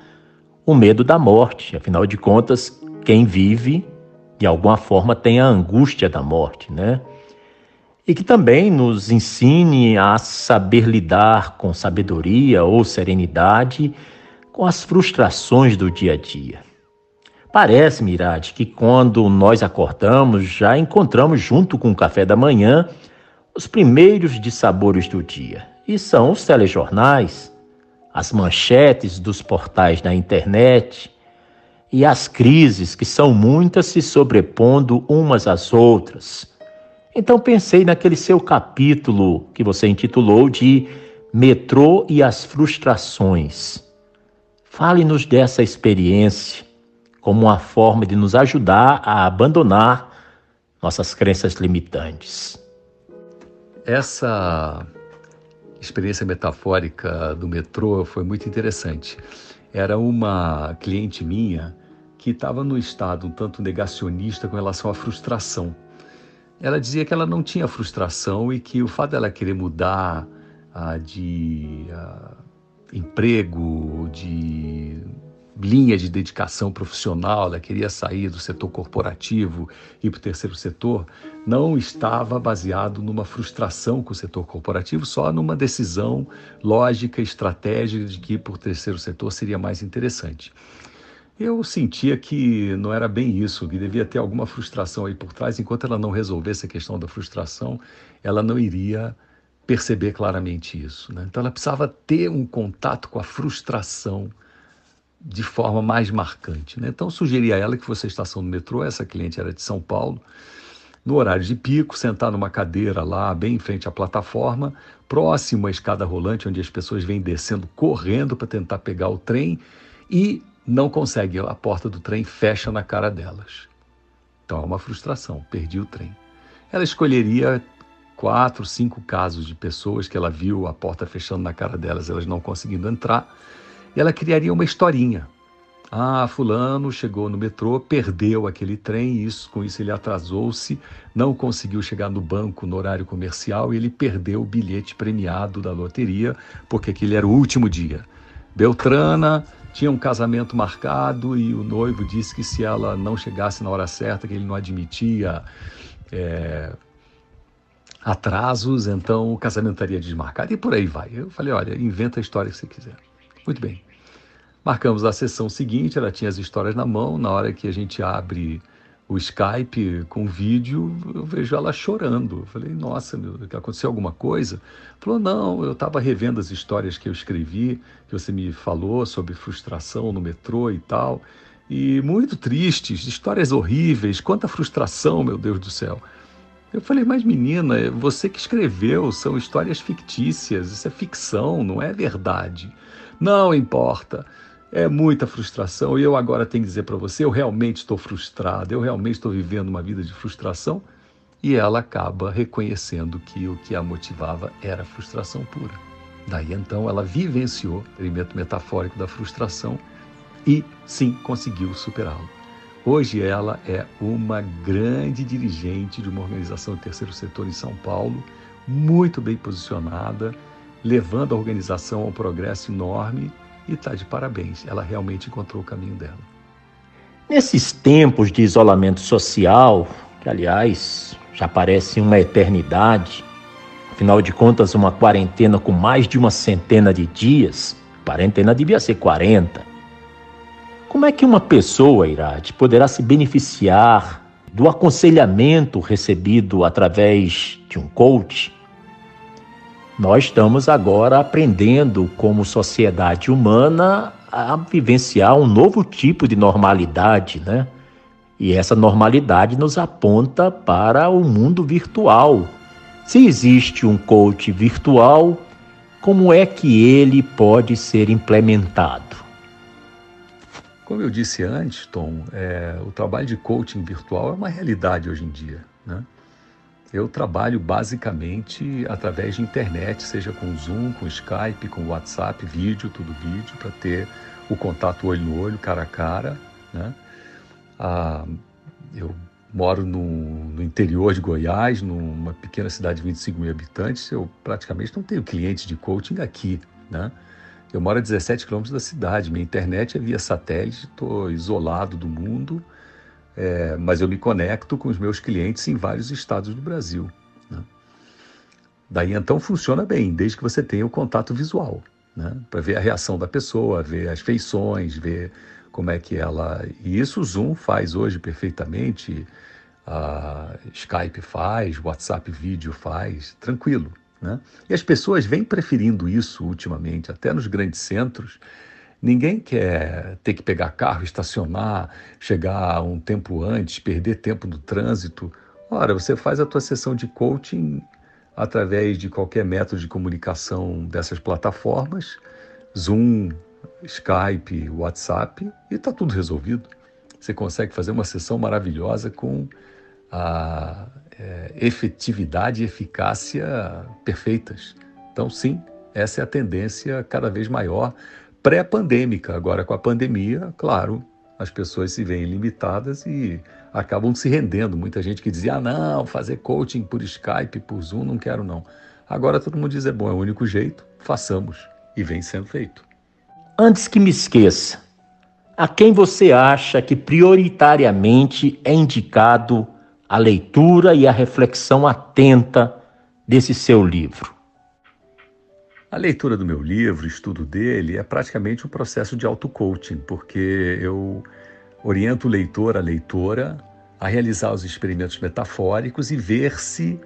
o medo da morte. Afinal de contas, quem vive, de alguma forma, tem a angústia da morte, né? E que também nos ensine a saber lidar com sabedoria ou serenidade com as frustrações do dia a dia. Parece, Mirade, que quando nós acordamos, já encontramos junto com o café da manhã os primeiros dissabores do dia. E são os telejornais, as manchetes dos portais da internet e as crises, que são muitas, se sobrepondo umas às outras. Então pensei naquele seu capítulo que você intitulou de Metrô e as Frustrações. Fale-nos dessa experiência como uma forma de nos ajudar a abandonar nossas crenças limitantes. Essa experiência metafórica do metrô foi muito interessante. Era uma cliente minha que estava no estado um tanto negacionista com relação à frustração. Ela dizia que ela não tinha frustração e que o fato dela querer mudar ah, de ah, emprego, de linha de dedicação profissional, ela queria sair do setor corporativo e para o terceiro setor, não estava baseado numa frustração com o setor corporativo, só numa decisão lógica, estratégica de que por terceiro setor seria mais interessante. Eu sentia que não era bem isso, que devia ter alguma frustração aí por trás. Enquanto ela não resolvesse a questão da frustração, ela não iria perceber claramente isso. Né? Então ela precisava ter um contato com a frustração de forma mais marcante. Né? Então, sugeri a ela que fosse à estação do metrô, essa cliente era de São Paulo, no horário de pico, sentar numa cadeira lá, bem em frente à plataforma, próximo à escada rolante, onde as pessoas vêm descendo correndo para tentar pegar o trem e não consegue. A porta do trem fecha na cara delas. Então é uma frustração, perdi o trem. Ela escolheria quatro, cinco casos de pessoas que ela viu a porta fechando na cara delas, elas não conseguindo entrar e ela criaria uma historinha. Ah, fulano chegou no metrô, perdeu aquele trem, isso, com isso ele atrasou-se, não conseguiu chegar no banco no horário comercial e ele perdeu o bilhete premiado da loteria, porque aquele era o último dia. Beltrana tinha um casamento marcado e o noivo disse que se ela não chegasse na hora certa, que ele não admitia é, atrasos, então o casamento estaria desmarcado e por aí vai. Eu falei, olha, inventa a história que você quiser. Muito bem. Marcamos a sessão seguinte, ela tinha as histórias na mão. Na hora que a gente abre o Skype com vídeo, eu vejo ela chorando. Eu falei, nossa, meu, aconteceu alguma coisa? Falou, não, eu estava revendo as histórias que eu escrevi, que você me falou sobre frustração no metrô e tal. E muito tristes, histórias horríveis, quanta frustração, meu Deus do céu. Eu falei, mas menina, você que escreveu, são histórias fictícias, isso é ficção, não é verdade. Não importa. É muita frustração e eu agora tenho que dizer para você, eu realmente estou frustrado, eu realmente estou vivendo uma vida de frustração. E ela acaba reconhecendo que o que a motivava era frustração pura. Daí então ela vivenciou o experimento metafórico da frustração e sim conseguiu superá-lo. Hoje ela é uma grande dirigente de uma organização do terceiro setor em São Paulo, muito bem posicionada, levando a organização a um progresso enorme e está de parabéns. Ela realmente encontrou o caminho dela. Nesses tempos de isolamento social, que aliás já parece uma eternidade, afinal de contas, uma quarentena com mais de uma centena de dias, quarentena devia ser 40. Como é que uma pessoa, Irade, poderá se beneficiar do aconselhamento recebido através de um coach nós estamos agora aprendendo, como sociedade humana, a vivenciar um novo tipo de normalidade, né? E essa normalidade nos aponta para o mundo virtual. Se existe um coach virtual, como é que ele pode ser implementado? Como eu disse antes, Tom, é, o trabalho de coaching virtual é uma realidade hoje em dia. Né? Eu trabalho basicamente através de internet, seja com Zoom, com Skype, com WhatsApp, vídeo, tudo vídeo, para ter o contato olho no olho, cara a cara. Né? Ah, eu moro no, no, interior de Goiás, numa pequena cidade de 25 mil habitantes. Eu praticamente não tenho clientes de coaching aqui. Né? Eu moro a 17 quilômetros da cidade, minha internet é via satélite, estou isolado do mundo é, mas eu me conecto com os meus clientes em vários estados do Brasil. Né? Daí então funciona bem, desde que você tenha o contato visual, né? para ver a reação da pessoa, ver as feições, ver como é que ela. E isso o Zoom faz hoje perfeitamente, a Skype faz, WhatsApp vídeo faz, tranquilo. Né? E as pessoas vêm preferindo isso ultimamente, até nos grandes centros Ninguém quer ter que pegar carro, estacionar, chegar um tempo antes, perder tempo no trânsito. Ora, você faz a tua sessão de coaching através de qualquer método de comunicação dessas plataformas, Zoom, Skype, WhatsApp, e está tudo resolvido. Você consegue fazer uma sessão maravilhosa com a é, efetividade e eficácia perfeitas. Então, sim, essa é a tendência cada vez maior pré-pandêmica. Agora, com a pandemia, claro, as pessoas se veem limitadas e acabam se rendendo. Muita gente que dizia: ah, não, fazer coaching por Skype, por Zoom, não quero não. Agora todo mundo diz: é bom, é o único jeito, façamos. E vem sendo feito. Antes que me esqueça, a quem você acha que prioritariamente é indicado a leitura e a reflexão atenta desse seu livro? A leitura do meu livro, estudo dele, é praticamente um processo de auto-coaching, porque eu oriento o leitor, a leitora, a realizar os experimentos metafóricos e ver-se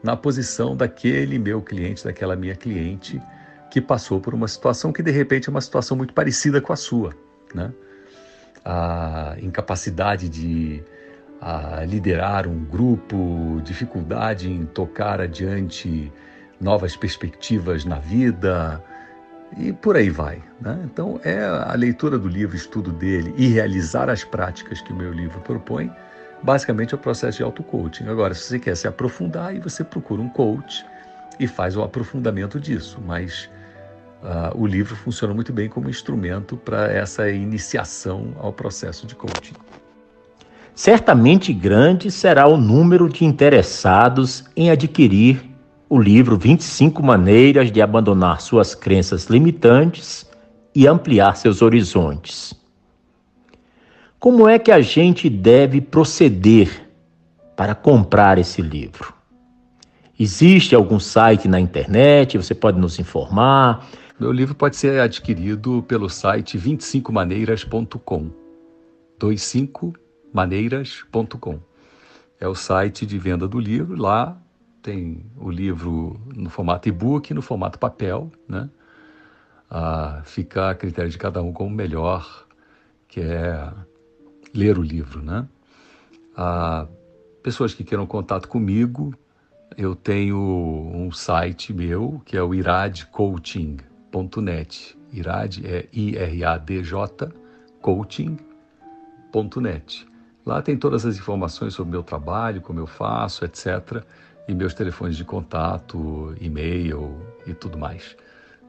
na posição daquele meu cliente, daquela minha cliente, que passou por uma situação que de repente é uma situação muito parecida com a sua. Né? A incapacidade de a liderar um grupo, dificuldade em tocar adiante novas perspectivas na vida e por aí vai. Né? Então, é a leitura do livro, estudo dele e realizar as práticas que o meu livro propõe, basicamente é o processo de auto-coaching. Agora, se você quer se aprofundar, aí você procura um coach e faz o aprofundamento disso, mas uh, o livro funciona muito bem como instrumento para essa iniciação ao processo de coaching. Certamente grande será o número de interessados em adquirir o livro 25 Maneiras de Abandonar Suas Crenças Limitantes e Ampliar Seus Horizontes. Como é que a gente deve proceder para comprar esse livro? Existe algum site na internet? Você pode nos informar? Meu livro pode ser adquirido pelo site 25maneiras.com. 25maneiras.com. É o site de venda do livro. Lá tem o livro no formato e-book e no formato papel, né? Ah, fica a critério de cada um como melhor quer ler o livro, né? Ah, pessoas que queiram contato comigo, eu tenho um site meu que é o iradcoaching.net. Irad é I-R-A-D-J coaching.net. Lá tem todas as informações sobre o meu trabalho, como eu faço, etc e meus telefones de contato, e-mail e tudo mais.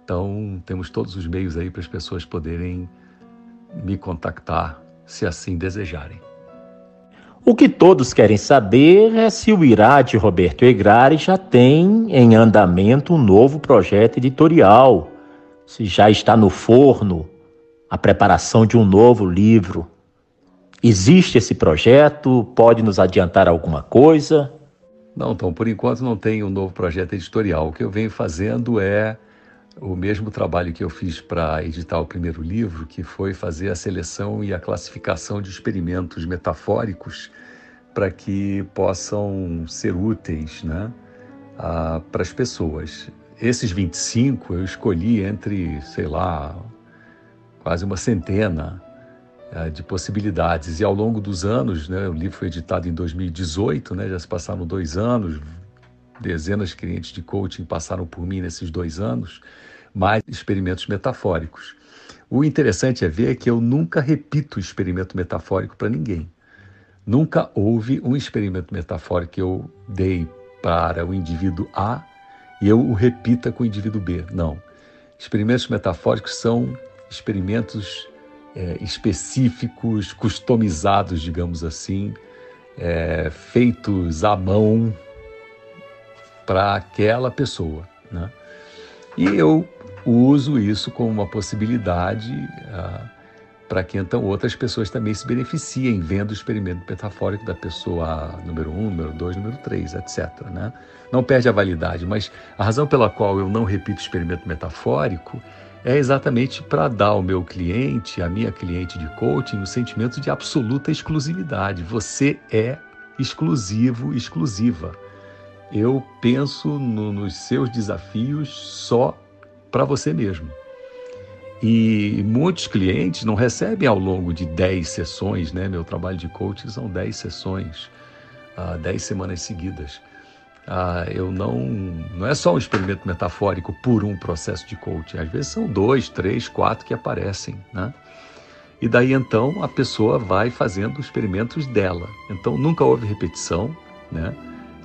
Então, temos todos os meios aí para as pessoas poderem me contactar, se assim desejarem. O que todos querem saber é se o Irade Roberto Egrari já tem em andamento um novo projeto editorial, se já está no forno a preparação de um novo livro. Existe esse projeto? Pode nos adiantar alguma coisa? Não, então, por enquanto não tem um novo projeto editorial. O que eu venho fazendo é o mesmo trabalho que eu fiz para editar o primeiro livro, que foi fazer a seleção e a classificação de experimentos metafóricos para que possam ser úteis né, para as pessoas. Esses 25 eu escolhi entre, sei lá, quase uma centena de possibilidades. E ao longo dos anos, né, o livro foi editado em 2018, né, já se passaram dois anos, dezenas de clientes de coaching passaram por mim nesses dois anos mais experimentos metafóricos. O interessante é ver que eu nunca repito experimento metafórico para ninguém. Nunca houve um experimento metafórico que eu dei para o indivíduo A e eu o repita com o indivíduo B. Não. Experimentos metafóricos são experimentos é, específicos, customizados, digamos assim, é, feitos à mão para aquela pessoa. Né? E eu uso isso como uma possibilidade ah, para que então outras pessoas também se beneficiem vendo o experimento metafórico da pessoa número um, número dois, número três, etc. Né? Não perde a validade, mas a razão pela qual eu não repito o experimento metafórico é exatamente para dar ao meu cliente, à minha cliente de coaching, o um sentimento de absoluta exclusividade. Você é exclusivo, exclusiva. Eu penso no, nos seus desafios só para você mesmo. E muitos clientes não recebem ao longo de 10 sessões, né? Meu trabalho de coaching são 10 sessões, uh, 10 semanas seguidas. Uh, eu não. Não é só um experimento metafórico por um processo de coaching. Às vezes são dois, três, quatro que aparecem, né? E daí então a pessoa vai fazendo experimentos dela. Então nunca houve repetição, né?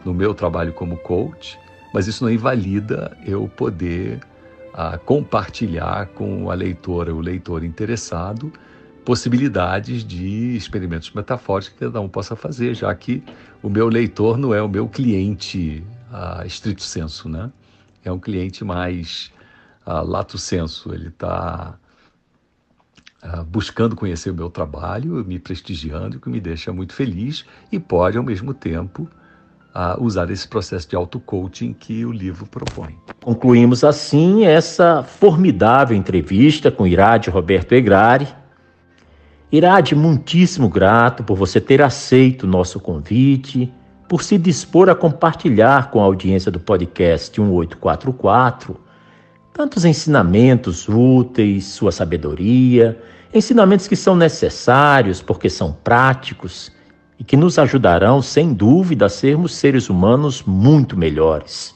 No meu trabalho como coach, mas isso não invalida eu poder a compartilhar com a leitora, o leitor interessado, possibilidades de experimentos metafóricos que cada um possa fazer, já que o meu leitor não é o meu cliente a estrito senso, né? É um cliente mais a, lato senso, ele está buscando conhecer o meu trabalho, me prestigiando, o que me deixa muito feliz e pode, ao mesmo tempo, a usar esse processo de auto-coaching que o livro propõe. Concluímos assim essa formidável entrevista com Irade Roberto Egrari. Irade, muitíssimo grato por você ter aceito o nosso convite, por se dispor a compartilhar com a audiência do podcast 1844 tantos ensinamentos úteis, sua sabedoria, ensinamentos que são necessários porque são práticos e que nos ajudarão, sem dúvida, a sermos seres humanos muito melhores.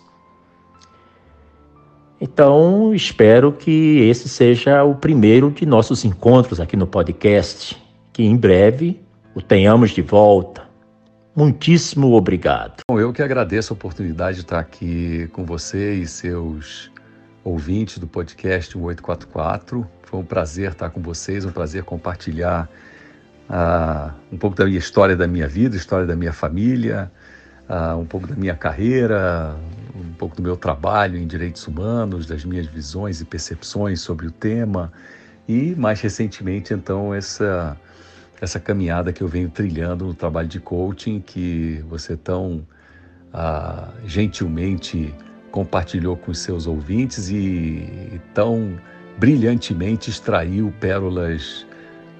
Então, espero que esse seja o primeiro de nossos encontros aqui no podcast, que em breve o tenhamos de volta. Muitíssimo obrigado. Bom, eu que agradeço a oportunidade de estar aqui com você e seus ouvintes do podcast 1844. Foi um prazer estar com vocês, um prazer compartilhar uh, um pouco da minha história da minha vida, história da minha família, uh, um pouco da minha carreira, um pouco do meu trabalho em direitos humanos, das minhas visões e percepções sobre o tema. E mais recentemente então essa essa caminhada que eu venho trilhando no trabalho de coaching que você tão uh, gentilmente compartilhou com os seus ouvintes e, e tão brilhantemente extraiu pérolas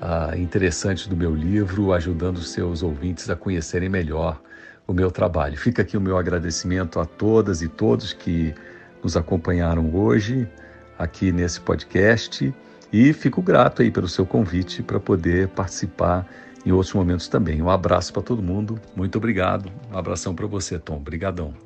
uh, interessantes do meu livro, ajudando os seus ouvintes a conhecerem melhor o meu trabalho. Fica aqui o meu agradecimento a todas e todos que nos acompanharam hoje aqui nesse podcast e fico grato aí pelo seu convite para poder participar em outros momentos também. Um abraço para todo mundo, muito obrigado. Um abração para você, Tom. Obrigadão.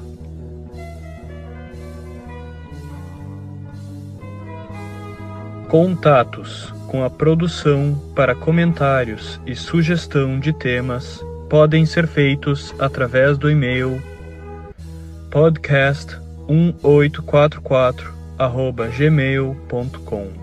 Contatos com a produção para comentários e sugestão de temas podem ser feitos através do e-mail podcast1844 gmail.com